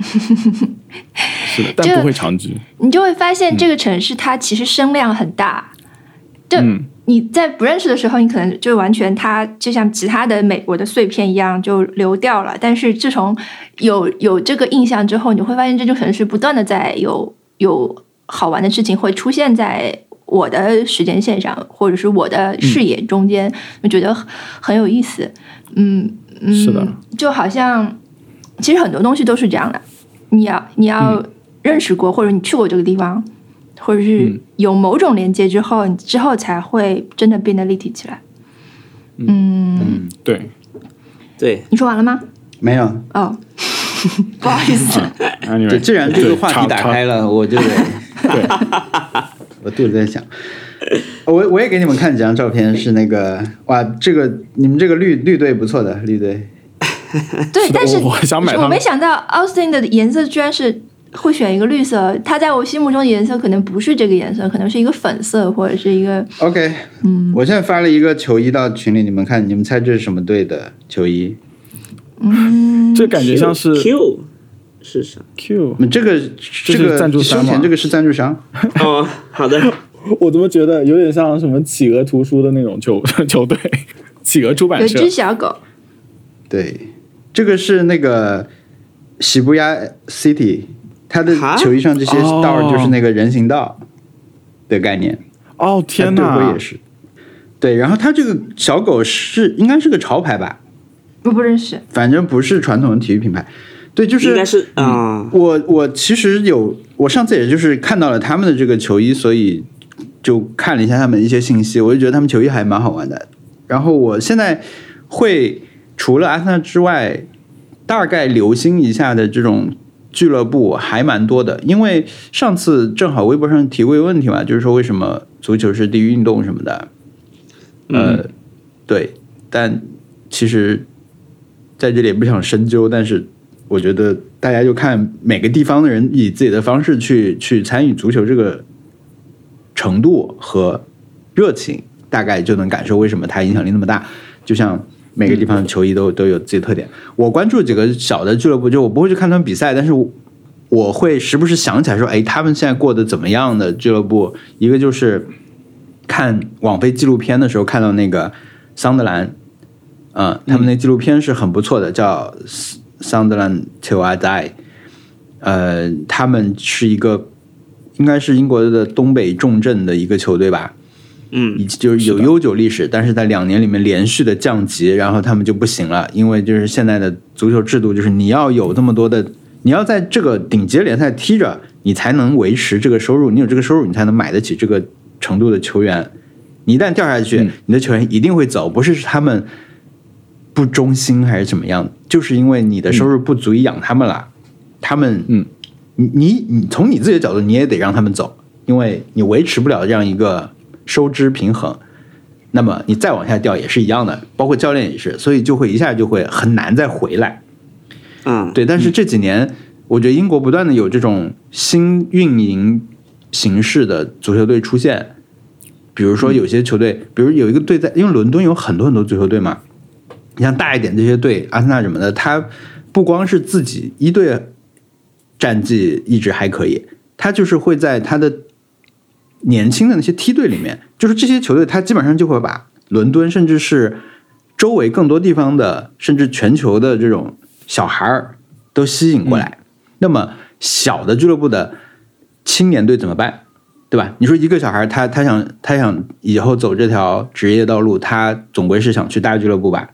是的，但不会长居。你就会发现这个城市它其实声量很大。就你在不认识的时候，你可能就完全它就像其他的美国的碎片一样就流掉了。但是自从有有这个印象之后，你会发现这座城市不断的在有有好玩的事情会出现在。我的时间线上，或者是我的视野中间，我觉得很有意思。嗯嗯，是的，就好像其实很多东西都是这样的。你要你要认识过，或者你去过这个地方，或者是有某种连接之后，你之后才会真的变得立体起来。嗯，对对，你说完了吗？没有哦，不好意思。对，既然这个话题打开了，我就得。我肚子在响，我我也给你们看几张照片，是那个哇，这个你们这个绿绿队不错的绿队，对，但是我想买，我没想到 Austin 的颜色居然是会选一个绿色，它在我心目中的颜色可能不是这个颜色，可能是一个粉色或者是一个 OK，嗯，我现在发了一个球衣到群里，你们看，你们猜这是什么队的球衣？嗯，这感觉像是 Q。是啥？Q，这个这个赞助商这个是赞助商。哦，好的。我怎么觉得有点像什么企鹅图书的那种球 球队？企鹅出版社。有只小狗。对，这个是那个喜布亚 City，它的球衣上这些道就是那个人行道的概念。哦天哪！也是。对，然后它这个小狗是应该是个潮牌吧？我不认识，反正不是传统的体育品牌。对，就是应该是啊。我我其实有，我上次也就是看到了他们的这个球衣，所以就看了一下他们一些信息，我就觉得他们球衣还蛮好玩的。然后我现在会除了阿森纳之外，大概留心一下的这种俱乐部还蛮多的。因为上次正好微博上提过一个问题嘛，就是说为什么足球是第一运动什么的。呃，对，但其实在这里也不想深究，但是。我觉得大家就看每个地方的人以自己的方式去去参与足球这个程度和热情，大概就能感受为什么它影响力那么大。就像每个地方的球衣都都有自己特点。我关注几个小的俱乐部，就我不会去看他们比赛，但是我会时不时想起来说，哎，他们现在过得怎么样的俱乐部？一个就是看网飞纪录片的时候看到那个桑德兰，嗯，他们那纪录片是很不错的，叫。Sunderland till I die，呃，他们是一个应该是英国的东北重镇的一个球队吧，嗯，就是有悠久历史，但是在两年里面连续的降级，然后他们就不行了，因为就是现在的足球制度，就是你要有这么多的，你要在这个顶级联赛踢着，你才能维持这个收入，你有这个收入，你才能买得起这个程度的球员，你一旦掉下去，你的球员一定会走，不是他们。不忠心还是怎么样？就是因为你的收入不足以养他们了，他们，嗯，你你你从你自己的角度，你也得让他们走，因为你维持不了这样一个收支平衡，那么你再往下掉也是一样的，包括教练也是，所以就会一下就会很难再回来。嗯，对。但是这几年，我觉得英国不断的有这种新运营形式的足球队出现，比如说有些球队，比如有一个队在，因为伦敦有很多很多足球队嘛。你像大一点这些队，阿森纳什么的，他不光是自己一队战绩一直还可以，他就是会在他的年轻的那些梯队里面，就是这些球队，他基本上就会把伦敦甚至是周围更多地方的，甚至全球的这种小孩儿都吸引过来。那么小的俱乐部的青年队怎么办？对吧？你说一个小孩，他他想他想以后走这条职业道路，他总归是想去大俱乐部吧？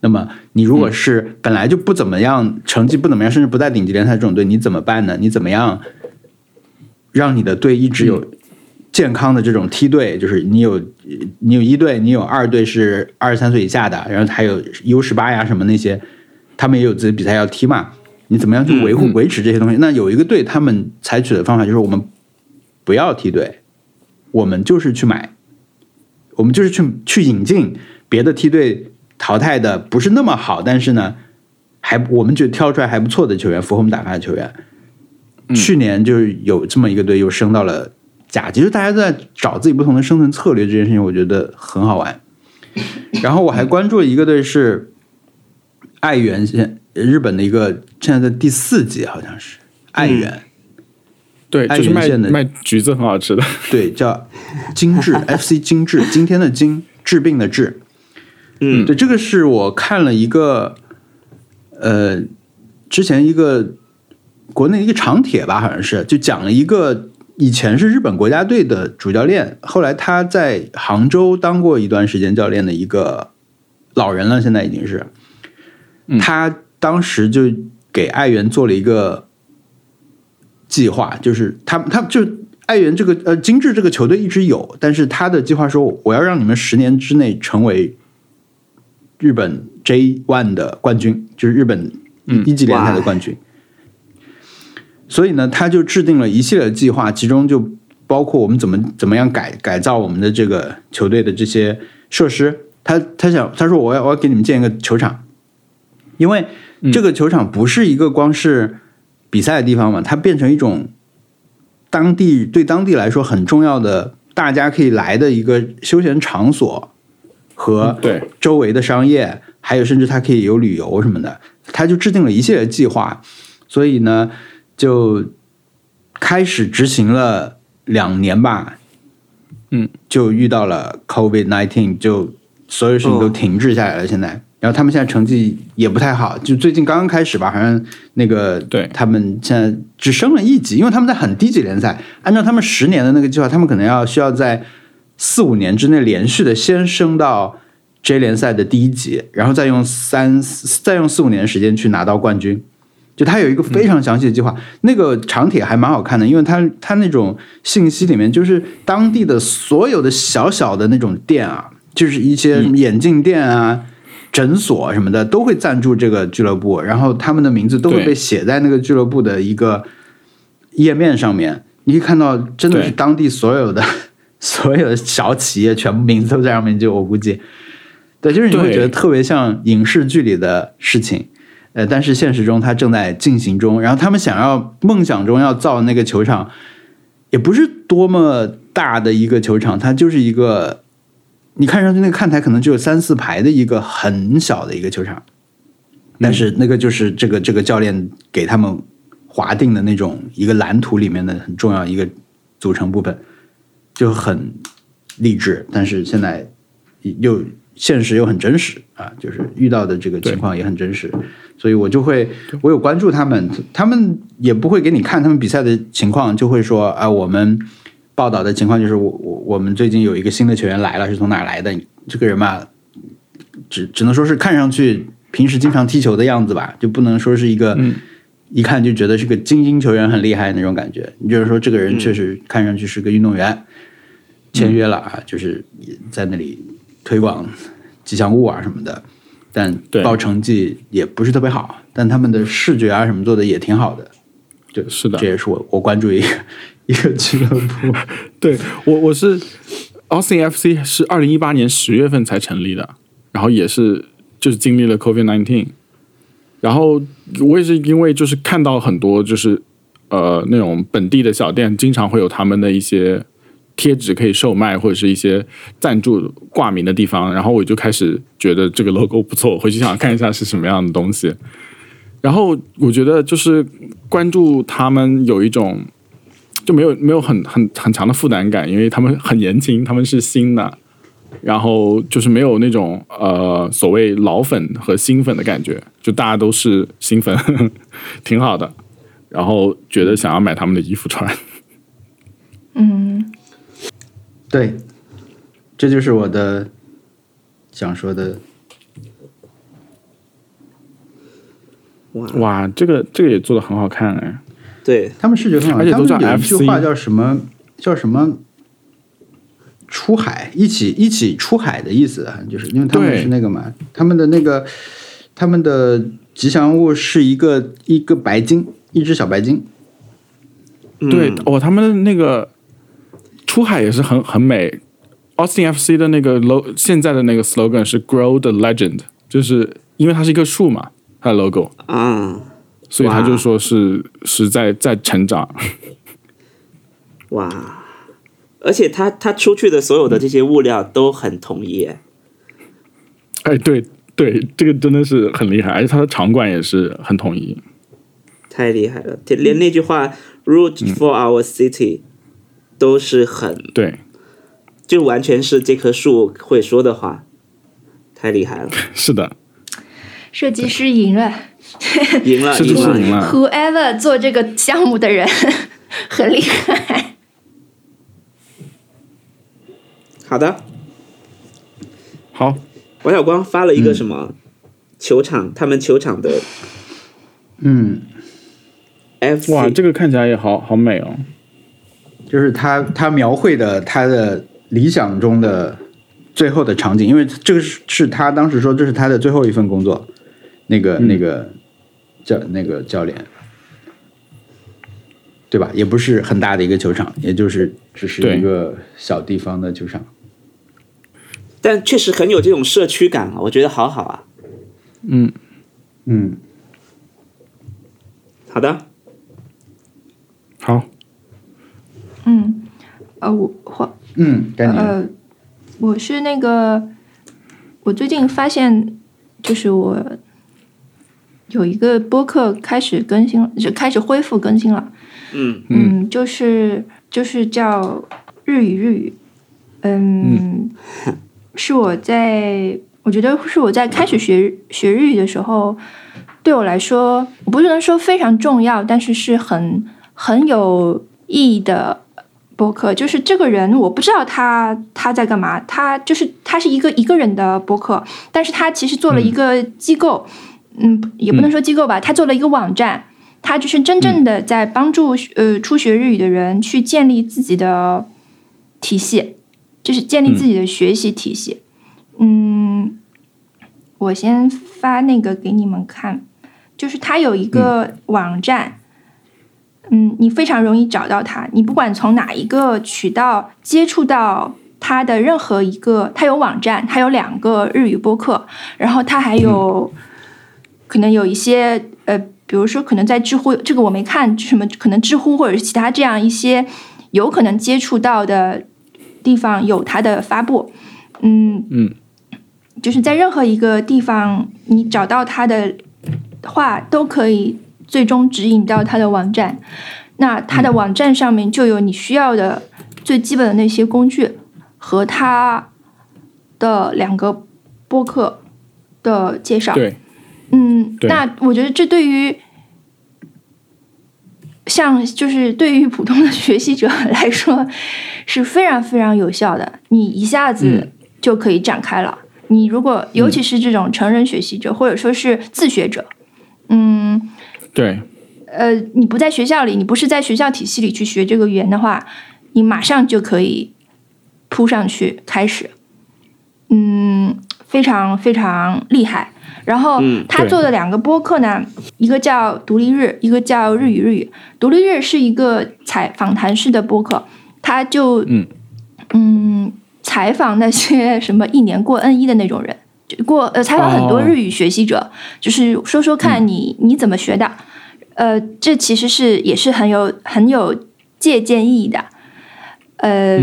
那么，你如果是本来就不怎么样，成绩不怎么样，甚至不在顶级联赛这种队，你怎么办呢？你怎么样让你的队一直有健康的这种梯队？就是你有你有一队，你有二队是二十三岁以下的，然后还有 U 十八呀什么那些，他们也有自己比赛要踢嘛。你怎么样去维护维持这些东西？那有一个队，他们采取的方法就是我们不要梯队，我们就是去买，我们就是去去引进别的梯队。淘汰的不是那么好，但是呢，还我们觉得挑出来还不错的球员，符合我们打法的球员。去年就是有这么一个队又升到了甲级，就大家都在找自己不同的生存策略，这件事情我觉得很好玩。然后我还关注了一个队是爱媛，现日本的一个现在在第四级，好像是爱媛。对，就是卖卖橘子很好吃的。对，叫精致 FC 精致，今天的精治病的治。嗯，对，这个是我看了一个，呃，之前一个国内一个长帖吧，好像是就讲了一个以前是日本国家队的主教练，后来他在杭州当过一段时间教练的一个老人了，现在已经是，他当时就给爱媛做了一个计划，就是他他就爱媛这个呃精致这个球队一直有，但是他的计划说我要让你们十年之内成为。日本 J One 的冠军就是日本一级联赛的冠军，所以呢，他就制定了一系列的计划，其中就包括我们怎么怎么样改改造我们的这个球队的这些设施。他他想他说我要我要给你们建一个球场，因为这个球场不是一个光是比赛的地方嘛，它变成一种当地对当地来说很重要的大家可以来的一个休闲场所。和对。周围的商业，还有甚至它可以有旅游什么的，他就制定了一系列计划，所以呢，就开始执行了两年吧，嗯，就遇到了 COVID nineteen，就所有事情都停滞下来了。现在，然后他们现在成绩也不太好，就最近刚刚开始吧，好像那个对。他们现在只升了一级，因为他们在很低级联赛，按照他们十年的那个计划，他们可能要需要在。四五年之内连续的先升到 J 联赛的第一级，然后再用三再用四五年时间去拿到冠军。就他有一个非常详细的计划，那个长帖还蛮好看的，因为他他那种信息里面就是当地的所有的小小的那种店啊，就是一些眼镜店啊、诊所什么的都会赞助这个俱乐部，然后他们的名字都会被写在那个俱乐部的一个页面上面。你可以看到，真的是当地所有的 所有的小企业全部名字都在上面。就我估计，对，就是你会觉得特别像影视剧里的事情。呃，但是现实中它正在进行中。然后他们想要梦想中要造那个球场，也不是多么大的一个球场，它就是一个你看上去那个看台可能只有三四排的一个很小的一个球场。但是那个就是这个这个教练给他们划定的那种一个蓝图里面的很重要一个组成部分，就很励志。但是现在又现实又很真实啊，就是遇到的这个情况也很真实。所以我就会，我有关注他们，他们也不会给你看他们比赛的情况，就会说啊，我们报道的情况就是我我我们最近有一个新的球员来了，是从哪来的？这个人嘛，只只能说是看上去平时经常踢球的样子吧，就不能说是一个一看就觉得是个精英球员很厉害那种感觉。你就是说这个人确实看上去是个运动员，签约了啊，就是在那里推广吉祥物啊什么的。但报成绩也不是特别好，但他们的视觉啊什么做的也挺好的，是的，这也是我我关注一个 一个俱乐部。对我我是 Austin FC 是二零一八年十月份才成立的，然后也是就是经历了 Covid nineteen，然后我也是因为就是看到很多就是呃那种本地的小店经常会有他们的一些。贴纸可以售卖，或者是一些赞助挂名的地方，然后我就开始觉得这个 logo 不错，回去想看一下是什么样的东西。然后我觉得就是关注他们有一种就没有没有很很很强的负担感，因为他们很年轻，他们是新的，然后就是没有那种呃所谓老粉和新粉的感觉，就大家都是新粉，挺好的。然后觉得想要买他们的衣服穿，嗯。对，这就是我的想说的。哇哇，这个这个也做的很好看哎！对他们视觉很好，而且都叫 F 句话叫什么？叫什么？出海，一起一起出海的意思，就是因为他们是那个嘛，他们的那个他们的吉祥物是一个一个白鲸，一只小白鲸。对哦，他们的那个。出海也是很很美，Austin FC 的那个 logo 现在的那个 slogan 是 Grow the Legend，就是因为它是一棵树嘛，它的 logo 啊，所以他就说是是在在成长。哇，而且他他出去的所有的这些物料都很统一。哎，对对，这个真的是很厉害，而且他的场馆也是很统一，太厉害了，连那句话 Root for our city。都是很对，就完全是这棵树会说的话，太厉害了。是的，设计师赢了，赢了，赢了，赢了。Whoever 做这个项目的人 很厉害。好的，好。王小光发了一个什么球场？他们球场的，嗯，F 哇，这个看起来也好好美哦。就是他，他描绘的他的理想中的最后的场景，因为这个是是他当时说这是他的最后一份工作，那个那个教那个教练，对吧？也不是很大的一个球场，也就是只是一个小地方的球场，但确实很有这种社区感啊，我觉得好好啊。嗯嗯，好的，好。嗯，呃，我或嗯，呃，我是那个，我最近发现，就是我有一个播客开始更新了，就开始恢复更新了。嗯嗯，就是就是叫日语日语，嗯，是我在我觉得是我在开始学学日语的时候，对我来说，我不能说非常重要，但是是很很有意义的。播客，就是这个人我不知道他他在干嘛，他就是他是一个一个人的播客，但是他其实做了一个机构，嗯，也不能说机构吧，他做了一个网站，他就是真正的在帮助呃初学日语的人去建立自己的体系，就是建立自己的学习体系。嗯，我先发那个给你们看，就是他有一个网站。嗯，你非常容易找到他。你不管从哪一个渠道接触到他的任何一个，他有网站，他有两个日语播客，然后他还有可能有一些呃，比如说可能在知乎，这个我没看什么，可能知乎或者是其他这样一些有可能接触到的地方有他的发布。嗯嗯，就是在任何一个地方你找到他的话都可以。最终指引到他的网站，那他的网站上面就有你需要的最基本的那些工具和他的两个播客的介绍。对，嗯，那我觉得这对于像就是对于普通的学习者来说是非常非常有效的，你一下子就可以展开了。你如果尤其是这种成人学习者或者说是自学者，嗯。对，呃，你不在学校里，你不是在学校体系里去学这个语言的话，你马上就可以扑上去开始，嗯，非常非常厉害。然后他做的两个播客呢，一个叫独立日，一个叫日语日语。独立日是一个采访谈式的播客，他就嗯。嗯采访那些什么一年过 N 一的那种人，过呃采访很多日语学习者，就是说说看你你怎么学的。呃，这其实是也是很有很有借鉴意义的。呃，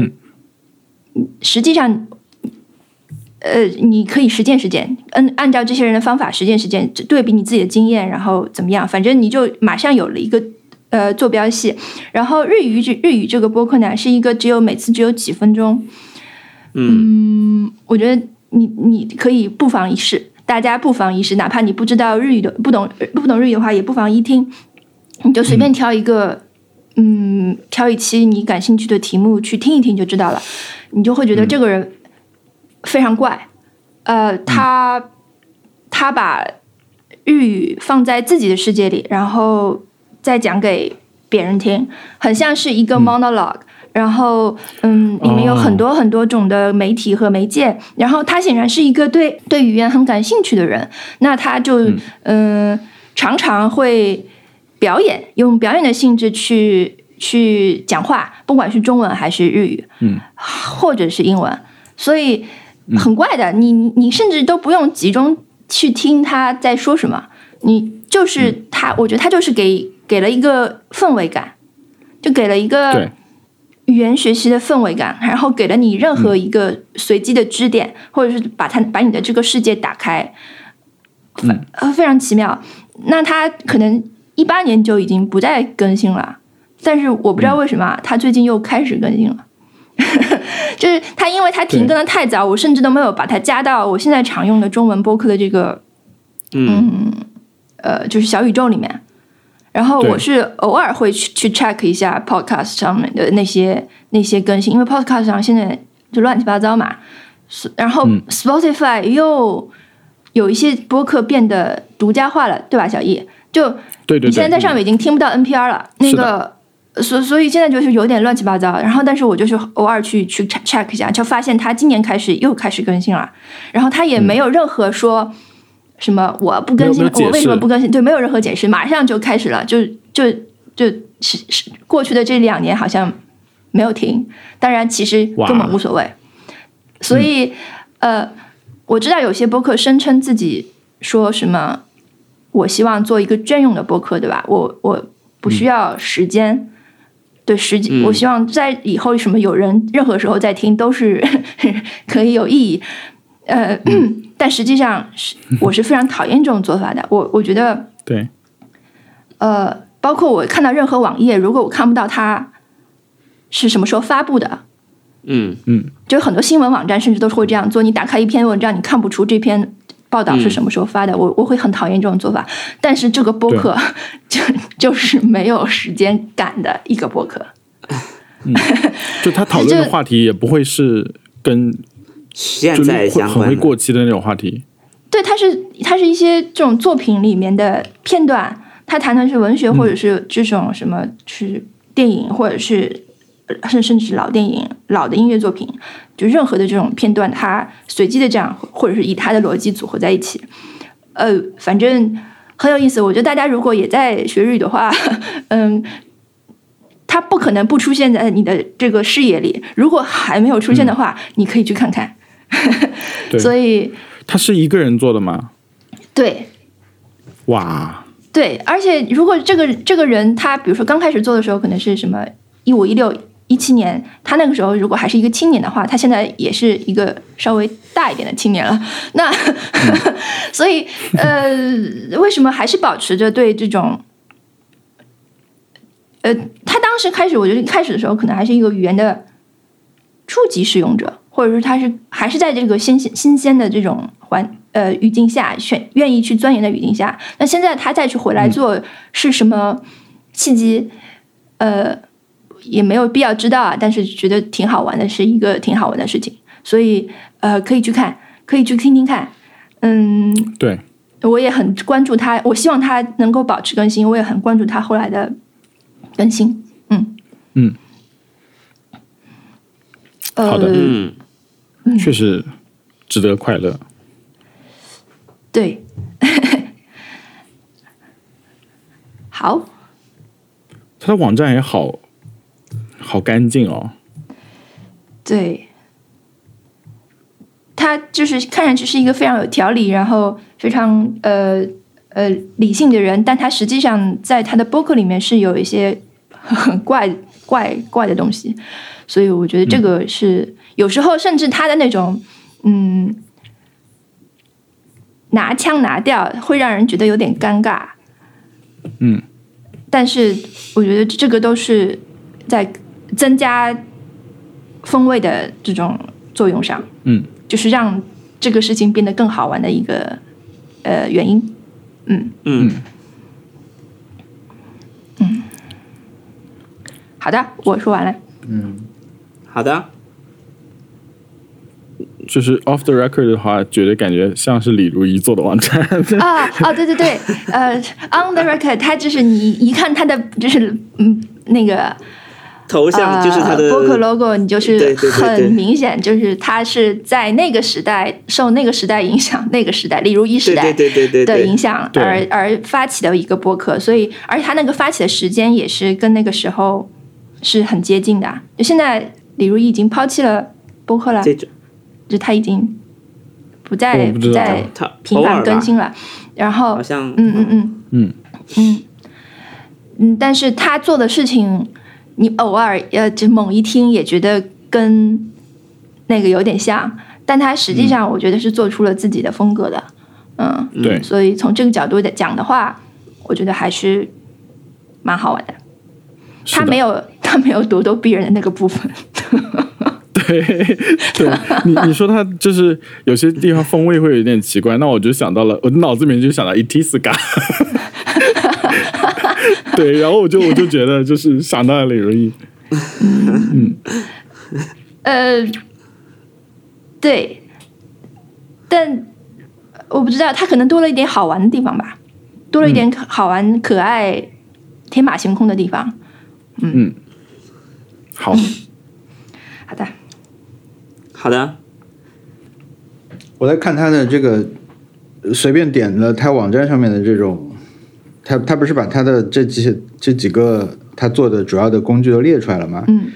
实际上，呃，你可以实践实践，按按照这些人的方法实践实践，对比你自己的经验，然后怎么样？反正你就马上有了一个呃坐标系。然后日语这日语这个播客呢，是一个只有每次只有几分钟。嗯，我觉得你你可以不妨一试。大家不妨一试，哪怕你不知道日语的，不懂不懂日语的话，也不妨一听。你就随便挑一个，嗯，挑一期你感兴趣的题目去听一听就知道了。你就会觉得这个人非常怪。呃，他他把日语放在自己的世界里，然后再讲给别人听，很像是一个 monologue。然后，嗯，里面有很多很多种的媒体和媒介。然后他显然是一个对对语言很感兴趣的人，那他就嗯常常会表演，用表演的性质去去讲话，不管是中文还是日语，嗯，或者是英文。所以很怪的，你你甚至都不用集中去听他在说什么，你就是他，我觉得他就是给给了一个氛围感，就给了一个。语言学习的氛围感，然后给了你任何一个随机的支点，或者是把它把你的这个世界打开，呃，非常奇妙。那他可能一八年就已经不再更新了，但是我不知道为什么他最近又开始更新了。就是他，因为他停更的太早，我甚至都没有把它加到我现在常用的中文播客的这个，嗯，呃，就是小宇宙里面。然后我是偶尔会去去 check 一下 podcast 上面的那些那些更新，因为 podcast 上现在就乱七八糟嘛。然后 Spotify 又有一些播客变得独家化了，对吧，小易？就对对，你现在在上面已经听不到 NPR 了，那个所所以现在就是有点乱七八糟。然后但是我就是偶尔去去 check 一下，就发现他今年开始又开始更新了，然后他也没有任何说。什么？我不更新，我为什么不更新？对，没有任何解释，马上就开始了，就就就是是过去的这两年好像没有停。当然，其实根本无所谓。所以，呃，我知道有些播客声称自己说什么，我希望做一个专用的播客，对吧？我我不需要时间，对时间，我希望在以后什么有人任何时候在听都是 可以有意义。呃。但实际上是 我是非常讨厌这种做法的。我我觉得对，呃，包括我看到任何网页，如果我看不到它是什么时候发布的，嗯嗯，就很多新闻网站甚至都是会这样做。你打开一篇文章，你看不出这篇报道是什么时候发的，我我会很讨厌这种做法。但是这个播客就就是没有时间感的一个播客。嗯，就他讨论的话题也不会是跟现在相很会过期的那种话题。对，它是它是一些这种作品里面的片段，它谈的是文学或者是这种什么是电影或者是甚甚至是老电影、老的音乐作品，就任何的这种片段，它随机的这样或者是以它的逻辑组合在一起，呃，反正很有意思。我觉得大家如果也在学日语的话，嗯。它不可能不出现在你的这个视野里。如果还没有出现的话，你可以去看看。所以，他是一个人做的吗？对。哇。对，而且如果这个这个人他，比如说刚开始做的时候，可能是什么一五一六一七年，他那个时候如果还是一个青年的话，他现在也是一个稍微大一点的青年了。那，所以呃，为什么还是保持着对这种？呃，他当时开始，我觉得开始的时候可能还是一个语言的初级使用者，或者说他是还是在这个新鲜新鲜的这种环呃语境下，选愿意去钻研的语境下。那现在他再去回来做是什么契机？呃，也没有必要知道啊，但是觉得挺好玩的，是一个挺好玩的事情，所以呃，可以去看，可以去听听看。嗯，对，我也很关注他，我希望他能够保持更新，我也很关注他后来的。更新，嗯嗯，好的，嗯，确实值得快乐。对，好，他的网站也好好干净哦。对，他就是看上去是一个非常有条理，然后非常呃。呃，理性的人，但他实际上在他的博客里面是有一些很 怪怪怪的东西，所以我觉得这个是有时候甚至他的那种嗯拿腔拿调会让人觉得有点尴尬，嗯，但是我觉得这个都是在增加风味的这种作用上，嗯，就是让这个事情变得更好玩的一个呃原因。嗯。嗯。嗯，好的，我说完了。嗯，好的。就是 off the record 的话，觉得感觉像是李如一做的网站。啊啊，对对对，呃，on the record，他就是你一看他的就是嗯那个。头像就是他的博客 logo，你就是很明显，就是他是在那个时代受那个时代影响，那个时代，李如一时代对对对的影响而而发起的一个博客，所以而且他那个发起的时间也是跟那个时候是很接近的。就现在，李如一已经抛弃了博客了，就他已经不再不再频繁更新了。然后，好像嗯嗯嗯。嗯。嗯。嗯，但是他做的事情。你偶尔呃，就猛一听也觉得跟那个有点像，但他实际上我觉得是做出了自己的风格的，嗯，对，所以从这个角度的讲的话，我觉得还是蛮好玩的。他没有他没有咄咄逼人的那个部分，对对，你你说他就是有些地方风味会有点奇怪，那我就想到了，我的脑子里面就想到 Itiska。对，然后我就我就觉得就是想到了李如意，嗯，呃，对，但我不知道他可能多了一点好玩的地方吧，多了一点好玩、可爱、天马行空的地方，嗯，好，好的，好的，我在看他的这个，随便点了他网站上面的这种。他他不是把他的这几这几个他做的主要的工具都列出来了吗？嗯，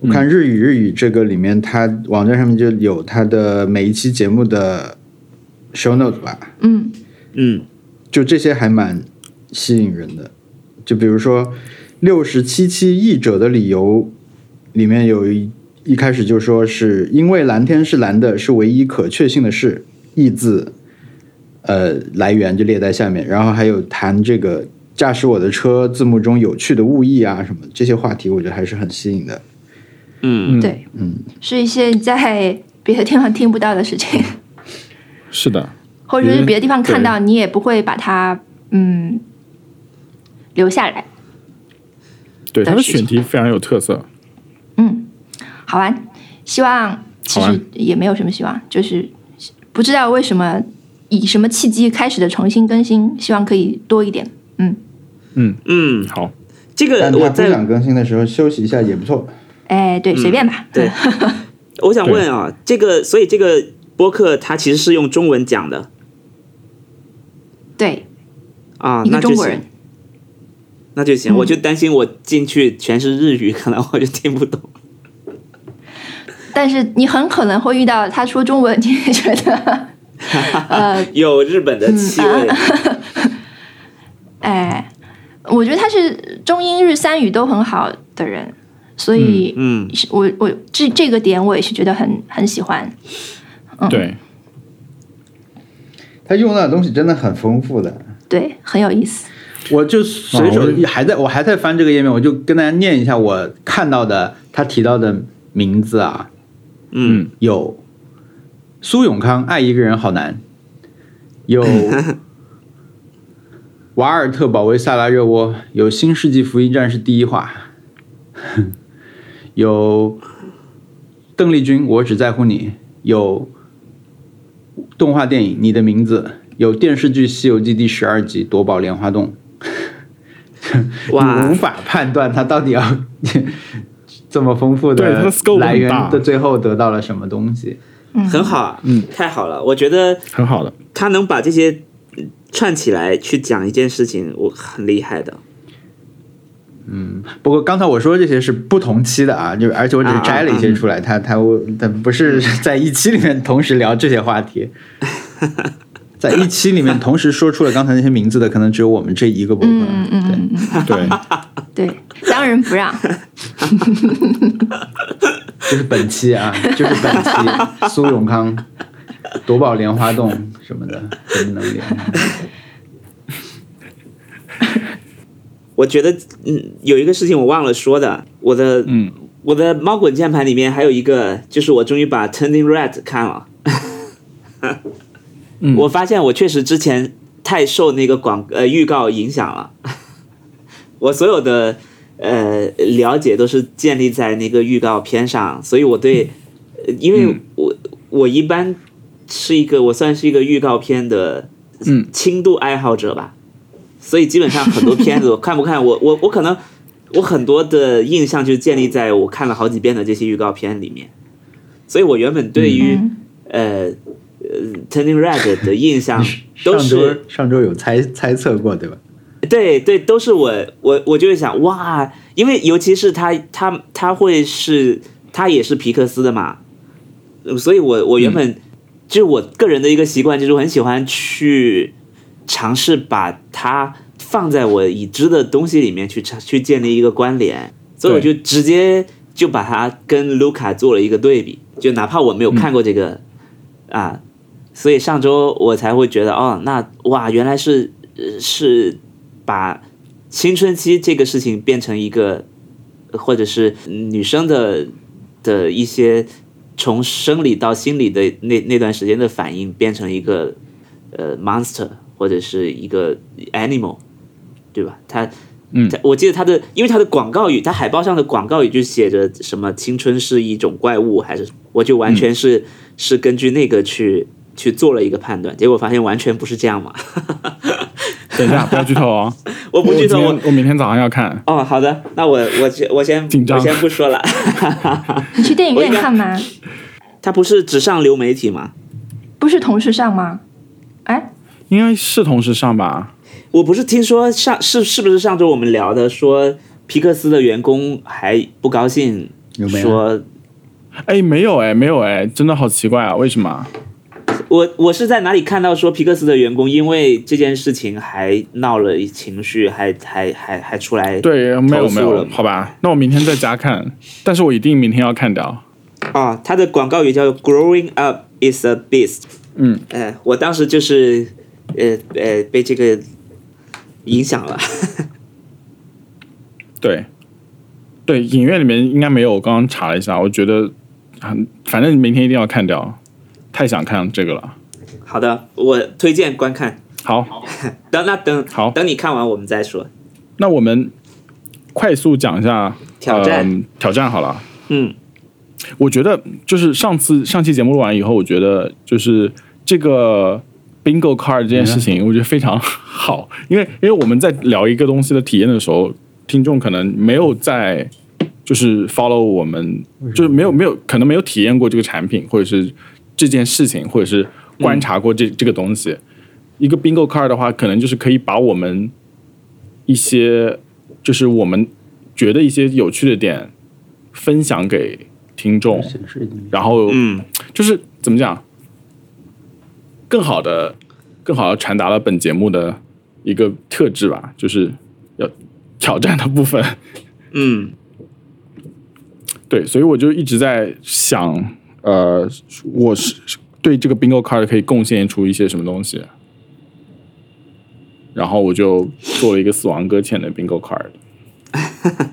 我看日语日语这个里面，他网站上面就有他的每一期节目的 show notes 吧？嗯嗯，就这些还蛮吸引人的。就比如说六十七期译者的理由里面有一一开始就说是因为蓝天是蓝的，是唯一可确信的事。意字。呃，来源就列在下面，然后还有谈这个驾驶我的车字幕中有趣的物意啊什么这些话题，我觉得还是很吸引的。嗯，对，嗯，是一些在别的地方听不到的事情。是的，或者是别的地方看到，你也不会把它嗯留下来。对，他的选题非常有特色。好玩。希望其实也没有什么希望，就是不知道为什么以什么契机开始的重新更新，希望可以多一点。嗯嗯嗯，好。这个我在不想更新的时候休息一下也不错。哎，对，随便吧。对，我想问啊，这个所以这个播客它其实是用中文讲的。对。啊，一个中国人。那就行，我就担心我进去全是日语，可能我就听不懂。但是你很可能会遇到他说中文，你也觉得 呃有日本的气味。哎，我觉得他是中英日三语都很好的人，所以嗯，我我这这个点我也是觉得很很喜欢。嗯对，他用到的东西真的很丰富的，对，很有意思。我就随手还在我还在翻这个页面，我就跟大家念一下我看到的他提到的名字啊。嗯，有苏永康爱一个人好难，有 瓦尔特保卫萨拉热窝，有新世纪福音战士第一话，有邓丽君我只在乎你，有动画电影你的名字，有电视剧《西游记》第十二集夺宝莲花洞，哇，无法判断他到底要。这么丰富的来源的最后得到了什么东西？很好，嗯，太好了，我觉得很好的。他能把这些串起来去讲一件事情，我很厉害的。嗯，不过刚才我说这些是不同期的啊，就而且我只是摘了一些出来，他他他不是在一期里面同时聊这些话题，在一期里面同时说出了刚才那些名字的，可能只有我们这一个博客。嗯嗯嗯，对对，当仁不让。就是本期啊，就是本期苏永康 夺宝莲花洞什么的，真能连。我觉得，嗯，有一个事情我忘了说的，我的，嗯，我的猫滚键盘里面还有一个，就是我终于把《Turning Red》看了。我发现我确实之前太受那个广呃预告影响了，我所有的。呃，了解都是建立在那个预告片上，所以我对，因为我我一般是一个我算是一个预告片的嗯。轻度爱好者吧，所以基本上很多片子我看不看，我我我可能我很多的印象就建立在我看了好几遍的这些预告片里面，所以我原本对于呃呃 Turning Red 的印象 都是上周有猜猜测过对吧？对对，都是我我我就会想哇，因为尤其是他他他会是他也是皮克斯的嘛，所以我我原本就我个人的一个习惯就是我很喜欢去尝试把它放在我已知的东西里面去去建立一个关联，所以我就直接就把它跟卢卡做了一个对比，就哪怕我没有看过这个啊，所以上周我才会觉得哦，那哇原来是是。把青春期这个事情变成一个，或者是女生的的一些从生理到心理的那那段时间的反应，变成一个呃 monster 或者是一个 animal，对吧？他嗯，我记得他的，因为他的广告语，他海报上的广告语就写着什么青春是一种怪物，还是我就完全是是根据那个去去做了一个判断，结果发现完全不是这样嘛。等一下，不要剧透哦！我不剧透，我我明天早上要看。哦，好的，那我我先我先我先不说了。你去电影院看吗？他不是只上流媒体吗？不是同时上吗？哎，应该是同时上吧。我不是听说上是是不是上周我们聊的，说皮克斯的员工还不高兴，说，哎，没有哎，没有哎，真的好奇怪啊，为什么？我我是在哪里看到说皮克斯的员工因为这件事情还闹了情绪，还还还还出来对没有没有好吧？那我明天在家看，但是我一定明天要看掉。啊，他的广告语叫 “Growing up is a beast”。嗯，呃，我当时就是呃呃被这个影响了。对对，影院里面应该没有，我刚刚查了一下，我觉得很，反正明天一定要看掉。太想看这个了。好的，我推荐观看。好，等那等好，等你看完我们再说。那我们快速讲一下挑战挑战好了。嗯，我觉得就是上次上期节目录完以后，我觉得就是这个 bingo card 这件事情，我觉得非常好，因为因为我们在聊一个东西的体验的时候，听众可能没有在就是 follow 我们，就是没有没有可能没有体验过这个产品，或者是这件事情，或者是观察过这这个东西。一个 bingo card 的话，可能就是可以把我们一些就是我们觉得一些有趣的点分享给。听众，然后嗯，就是怎么讲，更好的、更好的传达了本节目的一个特质吧，就是要挑战的部分。嗯，对，所以我就一直在想，呃，我是对这个 bingo card 可以贡献出一些什么东西，然后我就做了一个死亡搁浅的 bingo card。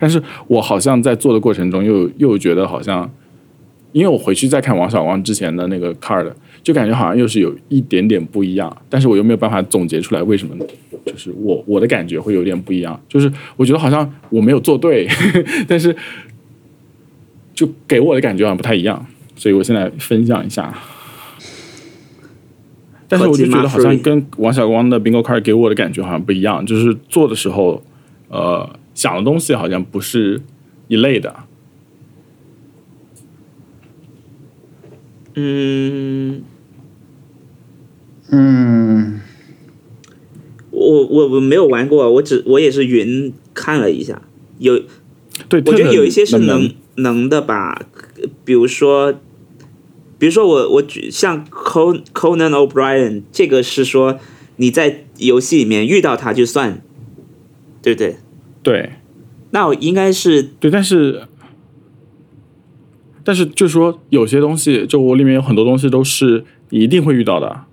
但是我好像在做的过程中，又又觉得好像，因为我回去再看王小光之前的那个 card，就感觉好像又是有一点点不一样。但是我又没有办法总结出来为什么，就是我我的感觉会有点不一样。就是我觉得好像我没有做对，但是就给我的感觉好像不太一样。所以我现在分享一下。但是我就觉得好像跟王小光的 bingo card 给我的感觉好像不一样，就是做的时候，呃。想的东西好像不是一类的。嗯嗯，我我我没有玩过，我只我也是云看了一下，有，对，我觉得有一些是能能的吧，比如说，比如说我我举像 Conan O'Brien 这个是说你在游戏里面遇到他就算，对不对？对，那我应该是对，但是，但是就是说，有些东西，就我里面有很多东西都是你一定会遇到的。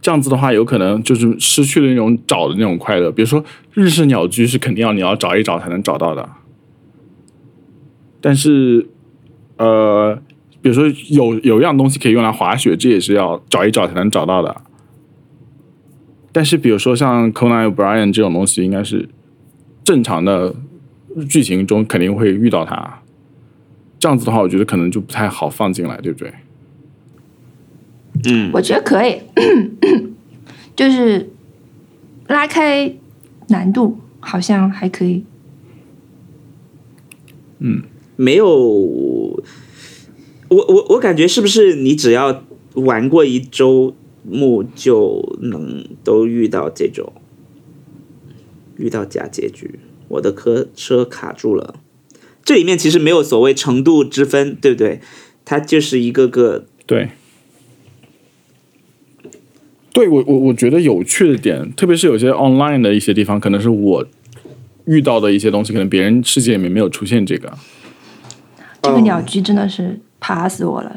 这样子的话，有可能就是失去了那种找的那种快乐。比如说，日式鸟居是肯定要你要找一找才能找到的。但是，呃，比如说有有一样东西可以用来滑雪，这也是要找一找才能找到的。但是，比如说像 Conan O'Brien 这种东西，应该是。正常的剧情中肯定会遇到他，这样子的话，我觉得可能就不太好放进来，对不对？嗯，我觉得可以，就是拉开难度，好像还可以。嗯，没有，我我我感觉是不是你只要玩过一周目就能都遇到这种？遇到假结局，我的车车卡住了。这里面其实没有所谓程度之分，对不对？它就是一个个对。对我我我觉得有趣的点，特别是有些 online 的一些地方，可能是我遇到的一些东西，可能别人世界里面没有出现这个。这个鸟居真的是爬死我了。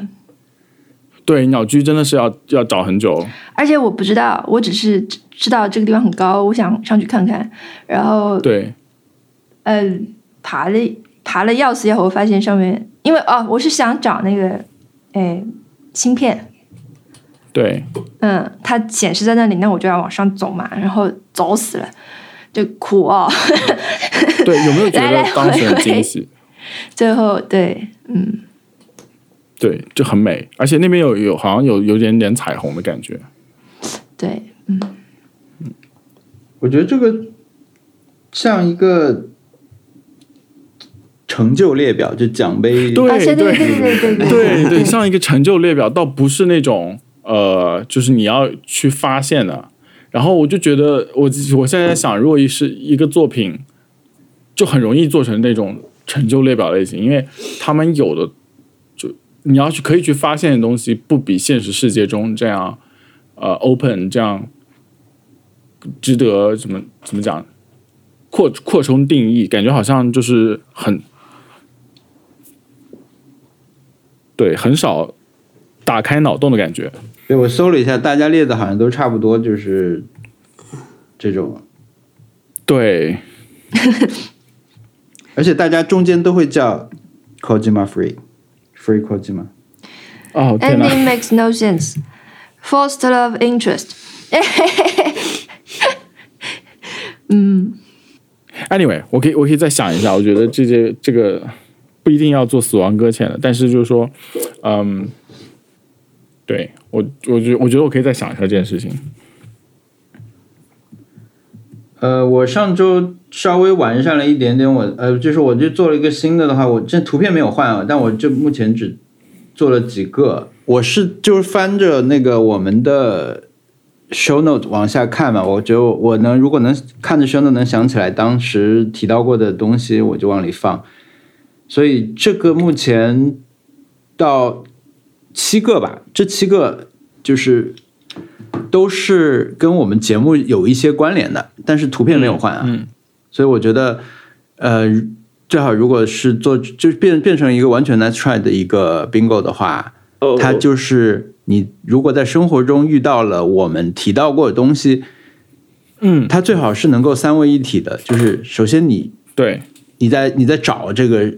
对，鸟居真的是要要找很久，而且我不知道，我只是知道这个地方很高，我想上去看看。然后对，嗯，爬了爬了要死要活，发现上面，因为哦，我是想找那个哎芯片，对，嗯，它显示在那里，那我就要往上走嘛，然后走死了，就苦哦。对，有没有觉得 当时很惊喜？最后，对，嗯。对，就很美，而且那边有有好像有有点点彩虹的感觉。对，嗯，我觉得这个像一个成就列表，就奖杯。对对对对对对对，像一个成就列表，倒不是那种呃，就是你要去发现的。然后我就觉得，我我现在在想，如果是一个作品，就很容易做成那种成就列表类型，因为他们有的就。你要去可以去发现的东西，不比现实世界中这样，呃，open 这样值得怎么怎么讲，扩扩充定义，感觉好像就是很对，很少打开脑洞的感觉。对我搜了一下，大家列的好像都差不多，就是这种。对，而且大家中间都会叫 Kojima Free。free 科技吗？哦，Ending makes no sense. Forced love interest. 嗯，Anyway，我可以我可以再想一下，我觉得这些这个不一定要做死亡搁浅的，但是就是说，嗯，对我我觉我觉得我可以再想一下这件事情。呃，我上周稍微完善了一点点，我呃，就是我就做了一个新的的话，我这图片没有换啊，但我就目前只做了几个。我是就是翻着那个我们的 show note 往下看嘛，我觉得我能如果能看着 show note 能想起来当时提到过的东西，我就往里放。所以这个目前到七个吧，这七个就是。都是跟我们节目有一些关联的，但是图片没有换啊。嗯，所以我觉得，呃，最好如果是做，就变变成一个完全 nice try 的一个 bingo 的话，它就是你如果在生活中遇到了我们提到过的东西，嗯，它最好是能够三位一体的。就是首先你对你在你在找这个，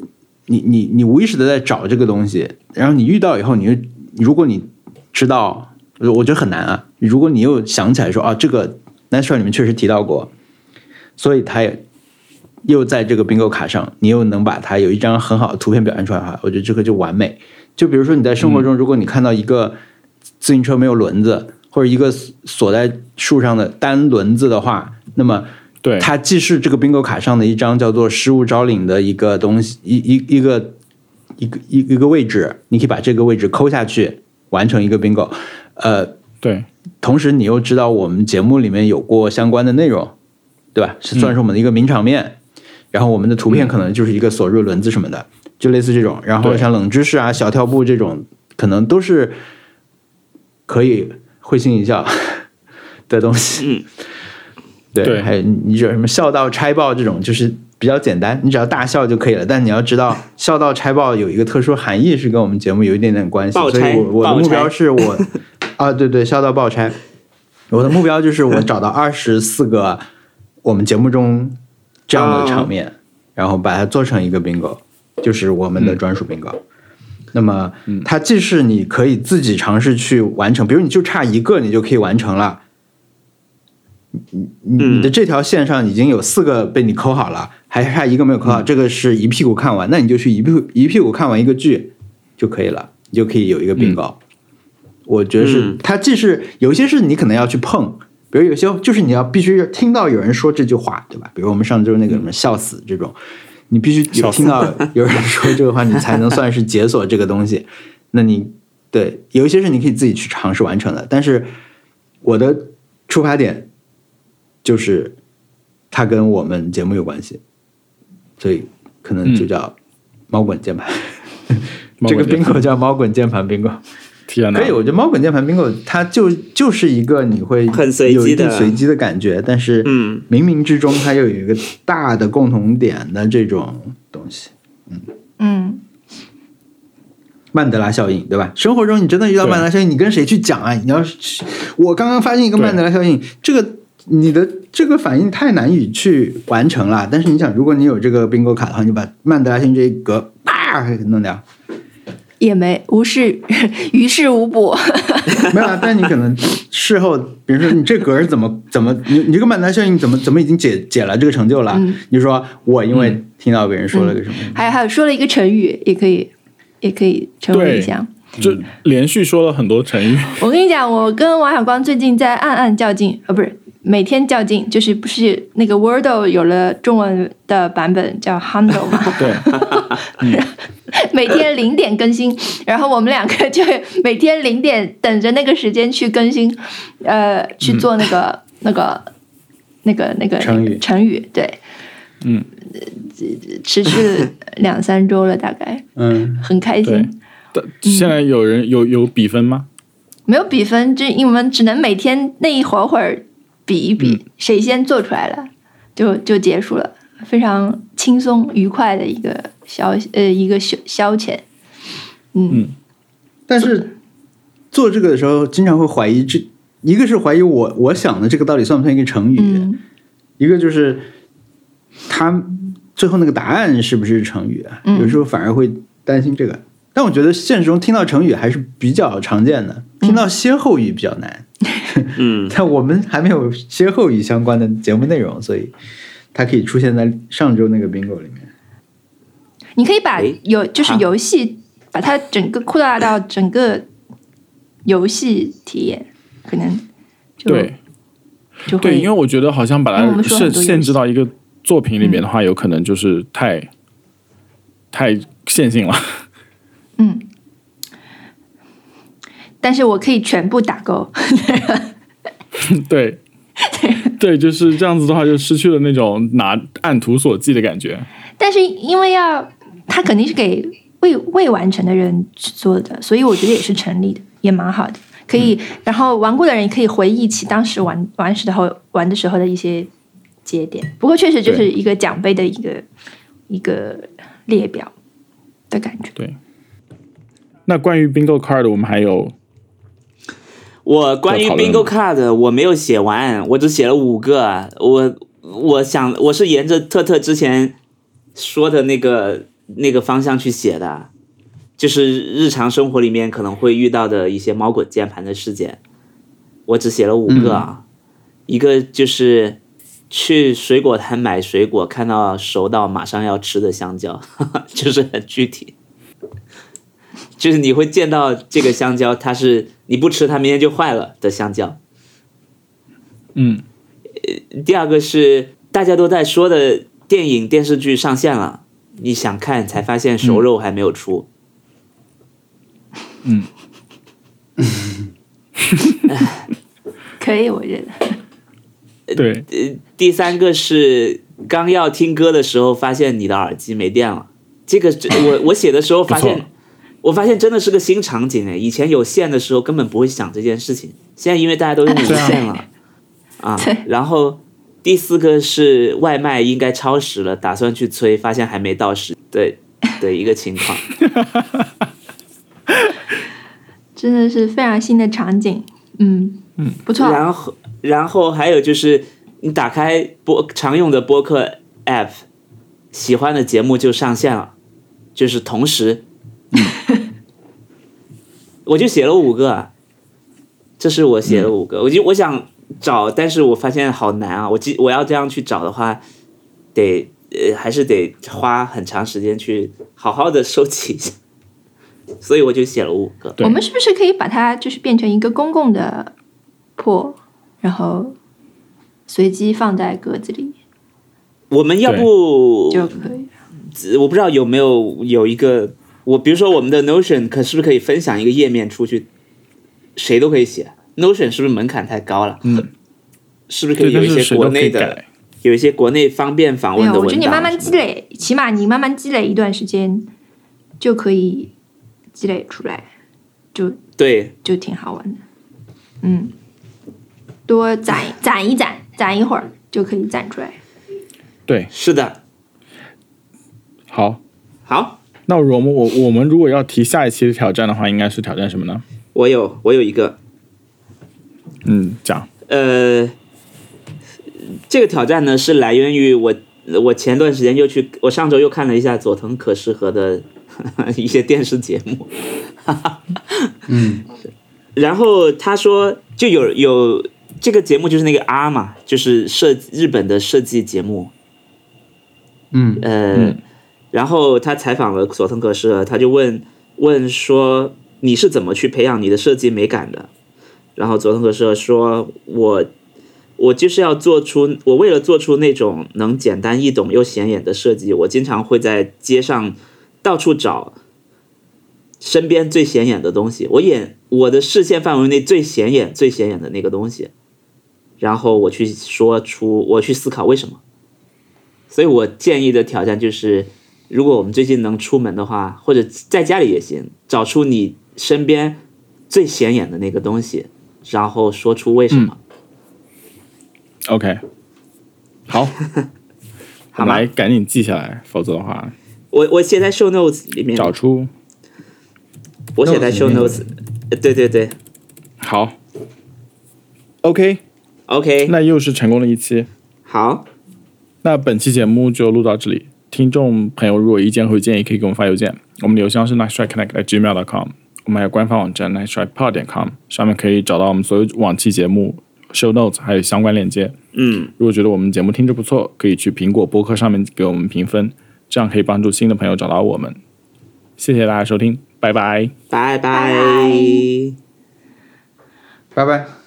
你你你无意识的在找这个东西，然后你遇到以后，你如果你知道。我觉得很难啊！如果你又想起来说啊，这个 Nice 里面确实提到过，所以它也又在这个 bingo 卡上，你又能把它有一张很好的图片表现出来的话，我觉得这个就完美。就比如说你在生活中，如果你看到一个自行车没有轮子，或者一个锁在树上的单轮子的话，那么对。它既是这个 bingo 卡上的一张叫做失物招领的一个东西，一一一个一个一一个位置，你可以把这个位置抠下去，完成一个 bingo。呃，对，同时你又知道我们节目里面有过相关的内容，对吧？是算是我们的一个名场面。然后我们的图片可能就是一个锁入轮子什么的，就类似这种。然后像冷知识啊、小跳步这种，可能都是可以会心一笑 的东西。嗯，对，还有你有什么笑到拆爆这种，就是比较简单，你只要大笑就可以了。但你要知道，笑到拆爆有一个特殊含义，是跟我们节目有一点点关系。所以我我的目标是我。啊，对对，笑到爆拆！我的目标就是我找到二十四个我们节目中这样的场面，然后把它做成一个 bingo，就是我们的专属 bingo。那么，它既是你可以自己尝试去完成，比如你就差一个，你就可以完成了。你你的这条线上已经有四个被你抠好了，还差一个没有抠好，这个是一屁股看完，那你就去一屁一屁股看完一个剧就可以了，你就可以有一个 bingo。我觉得是，它既是有一些是你可能要去碰，比如有些就是你要必须听到有人说这句话，对吧？比如我们上周那个什么笑死这种，你必须有听到有人说这个话，你才能算是解锁这个东西。那你对有一些是你可以自己去尝试完成的，但是我的出发点就是它跟我们节目有关系，所以可能就叫猫滚键盘。这个宾果叫猫滚键盘可以，我觉得猫滚键盘 bingo 它就就是一个你会很随机的随机的感觉，但是嗯，冥冥之中它又有一个大的共同点的这种东西，嗯嗯，曼德拉效应对吧？生活中你真的遇到曼德拉效应，你跟谁去讲啊？你要是我刚刚发现一个曼德拉效应，这个你的这个反应太难以去完成了。但是你想，如果你有这个 bingo 卡的话，你把曼德拉效应这一格啪弄掉。也没无事，于事无补。没有啊，但你可能事后，比如说你这格是怎么怎么，你你这个曼德效应怎么怎么已经解解了这个成就了？你说我因为听到别人说了个什么？还有还有说了一个成语，也可以也可以成为一项。就连续说了很多成语。我跟你讲，我跟王小光最近在暗暗较劲，啊，不是每天较劲，就是不是那个 Wordle 有了中文的版本叫 Handle 嘛？对。每天零点更新，然后我们两个就每天零点等着那个时间去更新，呃，去做那个那个那个那个成语。成语，对，嗯，持续两三周了，大概，嗯，很开心。现在有人有有比分吗？没有比分，就因为我们只能每天那一会儿会儿比一比，谁先做出来了，就就结束了，非常轻松愉快的一个。消呃一个消消遣，嗯，但是做这个的时候，经常会怀疑这一个是怀疑我我想的这个到底算不算一个成语，一个就是他最后那个答案是不是成语啊？有时候反而会担心这个。但我觉得现实中听到成语还是比较常见的，听到歇后语比较难。嗯，但我们还没有歇后语相关的节目内容，所以。它可以出现在上周那个 bingo 里面。你可以把游就是游戏，把它整个扩大到整个游戏体验，可能就对就对，因为我觉得好像把它们说很多游戏限限制到一个作品里面的话，有可能就是太太线性了。嗯，但是我可以全部打勾，对，对，就是这样子的话，就失去了那种拿按图索骥的感觉。但是因为要他肯定是给未未完成的人去做的，所以我觉得也是成立的，也蛮好的。可以，嗯然后玩过的人也可以回忆起当时玩玩时候玩的时候的一些节点。不过确实就是一个奖杯的一个一个列表的感觉。对。那关于 Bingo Card，我们还有我关于 bingo card 我没有写完，我只写了五个。我我想我是沿着特特之前说的那个那个方向去写的，就是日常生活里面可能会遇到的一些猫滚键盘的事件。我只写了五个啊，一个就是去水果摊买水果，看到熟到马上要吃的香蕉，就是很具体。就是你会见到这个香蕉，它是你不吃它明天就坏了的香蕉。嗯，第二个是大家都在说的电影电视剧上线了，你想看才发现熟肉还没有出。嗯，可以，我觉得。对，呃第三个是刚要听歌的时候发现你的耳机没电了，这个我我写的时候发现，我发现真的是个新场景哎，以前有线的时候根本不会想这件事情，现在因为大家都用无线了啊，然后第四个是外卖应该超时了，打算去催，发现还没到时，对的一个情况。真的是非常新的场景。嗯嗯，不错。然后，然后还有就是，你打开播常用的播客 app，喜欢的节目就上线了，就是同时，我就写了五个啊，这是我写了五个，我就我想找，但是我发现好难啊，我记我要这样去找的话，得呃还是得花很长时间去好好的收集一下，所以我就写了五个。我们是不是可以把它就是变成一个公共的破，然后随机放在格子里？我们要不就可以？我不知道有没有有一个，我比如说我们的 Notion 可是不是可以分享一个页面出去，谁都可以写。Notion 是不是门槛太高了？嗯，是不是可以有一些国内的，有一些国内方便访，问的文档？我觉得你慢慢积累，起码你慢慢积累一段时间，就可以积累出来，就对，就挺好玩的。嗯，多攒攒一攒，攒一会儿就可以攒出来。对，是的。好，好，那我们我我们如果要提下一期的挑战的话，应该是挑战什么呢？我有我有一个，嗯，讲。呃，这个挑战呢是来源于我，我前段时间又去，我上周又看了一下佐藤可士和的 一些电视节目，嗯，然后他说就有有这个节目就是那个 R 嘛，就是设日本的设计节目，嗯。呃，嗯然后他采访了佐藤可士，他就问问说你是怎么去培养你的设计美感的？然后佐藤可士说，我我就是要做出，我为了做出那种能简单易懂又显眼的设计，我经常会在街上到处找身边最显眼的东西，我眼我的视线范围内最显眼、最显眼的那个东西，然后我去说出，我去思考为什么。所以我建议的挑战就是，如果我们最近能出门的话，或者在家里也行，找出你身边最显眼的那个东西，然后说出为什么。OK，好，我好来赶紧记下来，否则的话我我写在 show notes 里面，找出我写在 show notes，呃对对对。好。OK，，OK，那又是成功的一期。好，那本期节目就录到这里。听众朋友如果有意见和建议，可以给我们发邮件，我们的邮箱是 nice try connect at gmail.com。我们还有官方网站 nice try pod 点 com，上面可以找到我们所有往期节目，show notes 还有相关链接。嗯，如果觉得我们节目听着不错，可以去苹果播客上面给我们评分，这样可以帮助新的朋友找到我们。谢谢大家收听，拜拜，拜拜拜。拜拜。